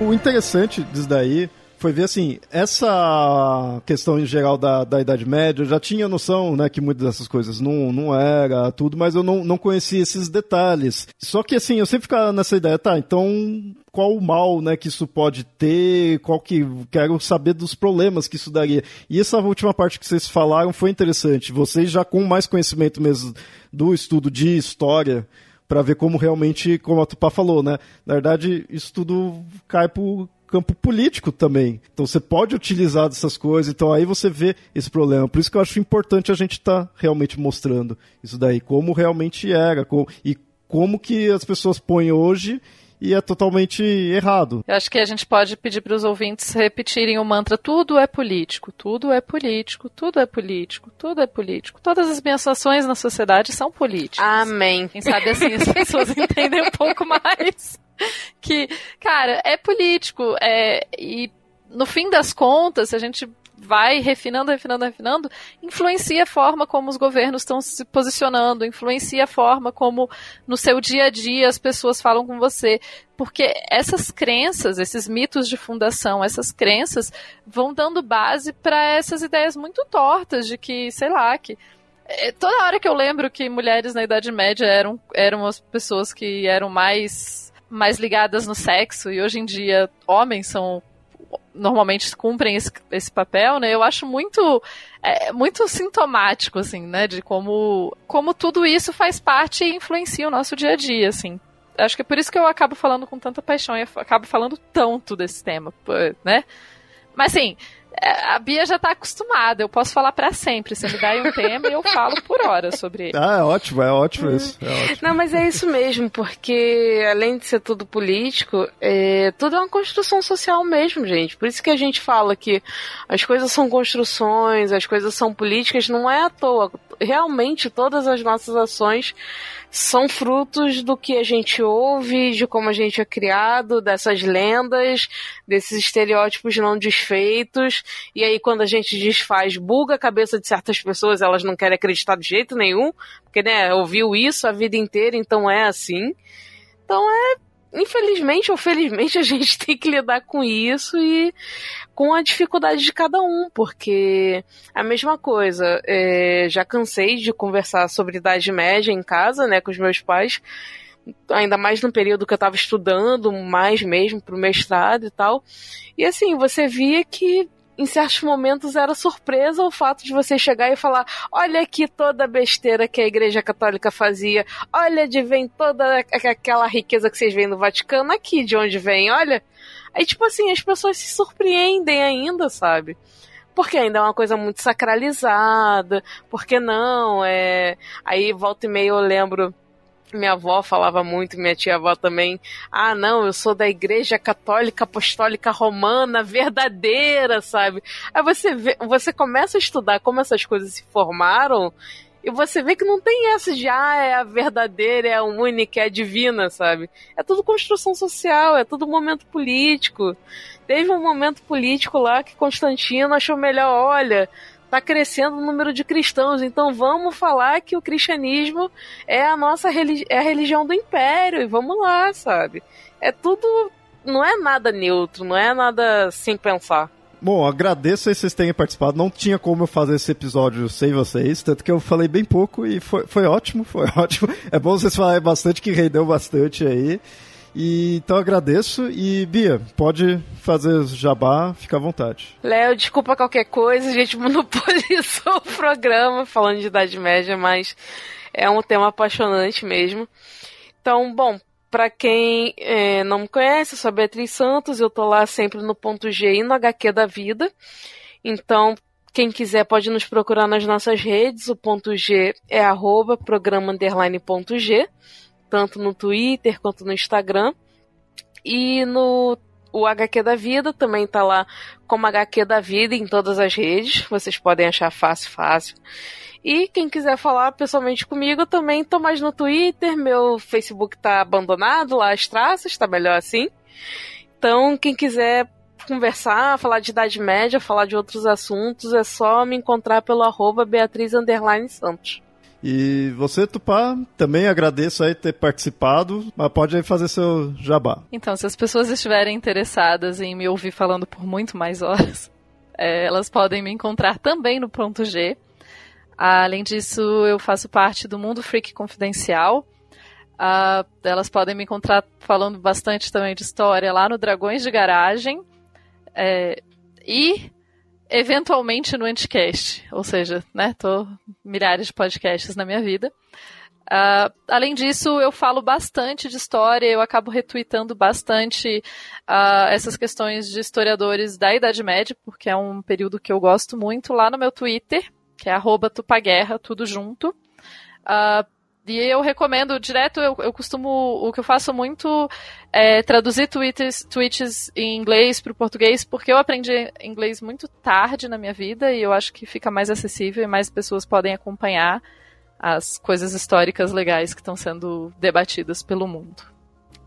O interessante disso daí foi ver assim, essa questão em geral da, da Idade Média, eu já tinha noção, né, que muitas dessas coisas não, não era tudo, mas eu não, não conhecia esses detalhes. Só que assim, eu sempre ficava nessa ideia, tá, então qual o mal, né, que isso pode ter, qual que quero saber dos problemas que isso daria. E essa última parte que vocês falaram foi interessante. Vocês já com mais conhecimento mesmo do estudo de história, para ver como realmente, como a Tupá falou, né? Na verdade, isso tudo cai pro campo político também. Então você pode utilizar dessas coisas, então aí você vê esse problema. Por isso que eu acho importante a gente estar tá realmente mostrando isso daí, como realmente era, e como que as pessoas põem hoje e é totalmente errado.
Eu acho que a gente pode pedir para os ouvintes repetirem o mantra: tudo é político, tudo é político, tudo é político, tudo é político. Todas as minhas ações na sociedade são políticas.
Amém.
Quem sabe assim as pessoas entendem um pouco mais que, cara, é político, é, e no fim das contas, se a gente vai refinando, refinando, refinando, influencia a forma como os governos estão se posicionando, influencia a forma como no seu dia a dia as pessoas falam com você. Porque essas crenças, esses mitos de fundação, essas crenças vão dando base para essas ideias muito tortas de que, sei lá, que é, toda hora que eu lembro que mulheres na Idade Média eram, eram as pessoas que eram mais, mais ligadas no sexo e hoje em dia homens são normalmente cumprem esse, esse papel, né? Eu acho muito é, muito sintomático, assim, né? De como, como tudo isso faz parte e influencia o nosso dia a dia, assim. Acho que é por isso que eu acabo falando com tanta paixão e acabo falando tanto desse tema, né? Mas assim, a Bia já tá acostumada, eu posso falar para sempre. Você me dá aí um tema e eu falo por hora sobre ele.
Ah, é ótimo, é ótimo isso. É ótimo.
Não, mas é isso mesmo, porque além de ser tudo político, é, tudo é uma construção social mesmo, gente. Por isso que a gente fala que as coisas são construções, as coisas são políticas, não é à toa. Realmente, todas as nossas ações são frutos do que a gente ouve, de como a gente é criado, dessas lendas, desses estereótipos não desfeitos. E aí, quando a gente desfaz, buga a cabeça de certas pessoas, elas não querem acreditar de jeito nenhum, porque, né, ouviu isso a vida inteira, então é assim. Então é infelizmente ou felizmente a gente tem que lidar com isso e com a dificuldade de cada um, porque a mesma coisa, é, já cansei de conversar sobre idade média em casa, né, com os meus pais, ainda mais no período que eu estava estudando, mais mesmo pro mestrado e tal. E assim, você via que em certos momentos era surpresa o fato de você chegar e falar: olha aqui toda a besteira que a Igreja Católica fazia, olha de vem toda aquela riqueza que vocês veem no Vaticano, aqui de onde vem, olha. Aí, tipo assim, as pessoas se surpreendem ainda, sabe? porque ainda é uma coisa muito sacralizada, porque não, é... Aí volta e meia eu lembro minha avó falava muito, minha tia-avó também. Ah, não, eu sou da Igreja Católica Apostólica Romana verdadeira, sabe? Aí você vê, você começa a estudar como essas coisas se formaram E você vê que não tem essa de, ah, é a verdadeira, é a única, é a divina, sabe? É tudo construção social, é tudo momento político. Teve um momento político lá que Constantino achou melhor, olha, tá crescendo o número de cristãos, então vamos falar que o cristianismo é a nossa religi é a religião do império, e vamos lá, sabe? É tudo. Não é nada neutro, não é nada sem pensar.
Bom, agradeço aí vocês terem participado. Não tinha como eu fazer esse episódio sem vocês, tanto que eu falei bem pouco e foi, foi ótimo, foi ótimo. É bom vocês falarem bastante, que rendeu bastante aí. E, então agradeço e Bia, pode fazer jabá, fica à vontade.
Léo, desculpa qualquer coisa, a gente monopolizou o programa falando de Idade Média, mas é um tema apaixonante mesmo. Então, bom, para quem é, não me conhece, eu sou a Beatriz Santos, eu tô lá sempre no ponto G e no HQ da vida. Então, quem quiser pode nos procurar nas nossas redes. O ponto G é arroba programa underline ponto G tanto no Twitter quanto no Instagram. E no o HQ da Vida também tá lá como HQ da Vida em todas as redes. Vocês podem achar fácil, fácil. E quem quiser falar pessoalmente comigo, também tô mais no Twitter. Meu Facebook tá abandonado lá as traças, tá melhor assim. Então, quem quiser conversar, falar de Idade Média, falar de outros assuntos, é só me encontrar pelo arroba Beatriz Santos.
E você, Tupá, também agradeço aí ter participado, mas pode aí fazer seu jabá.
Então, se as pessoas estiverem interessadas em me ouvir falando por muito mais horas, é, elas podem me encontrar também no Ponto G. Além disso, eu faço parte do Mundo Freak Confidencial. Uh, elas podem me encontrar falando bastante também de história lá no Dragões de Garagem. É, e eventualmente no Anticast, ou seja, né, tô milhares de podcasts na minha vida. Uh, além disso, eu falo bastante de história, eu acabo retweetando bastante uh, essas questões de historiadores da Idade Média, porque é um período que eu gosto muito, lá no meu Twitter, que é tupaguerra, tudo junto. Uh, e eu recomendo direto, eu, eu costumo, o que eu faço muito é traduzir tweets, tweets em inglês para o português, porque eu aprendi inglês muito tarde na minha vida e eu acho que fica mais acessível e mais pessoas podem acompanhar as coisas históricas legais que estão sendo debatidas pelo mundo.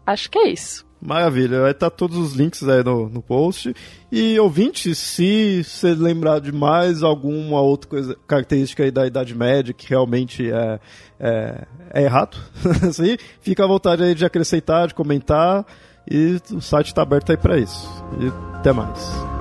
Acho que é isso.
Maravilha, vai estar todos os links aí no, no post. E ouvinte, se você lembrar de mais alguma outra coisa, característica aí da Idade Média que realmente é, é, é errado, assim, fica à vontade aí de acrescentar, de comentar. E o site está aberto aí para isso. E até mais.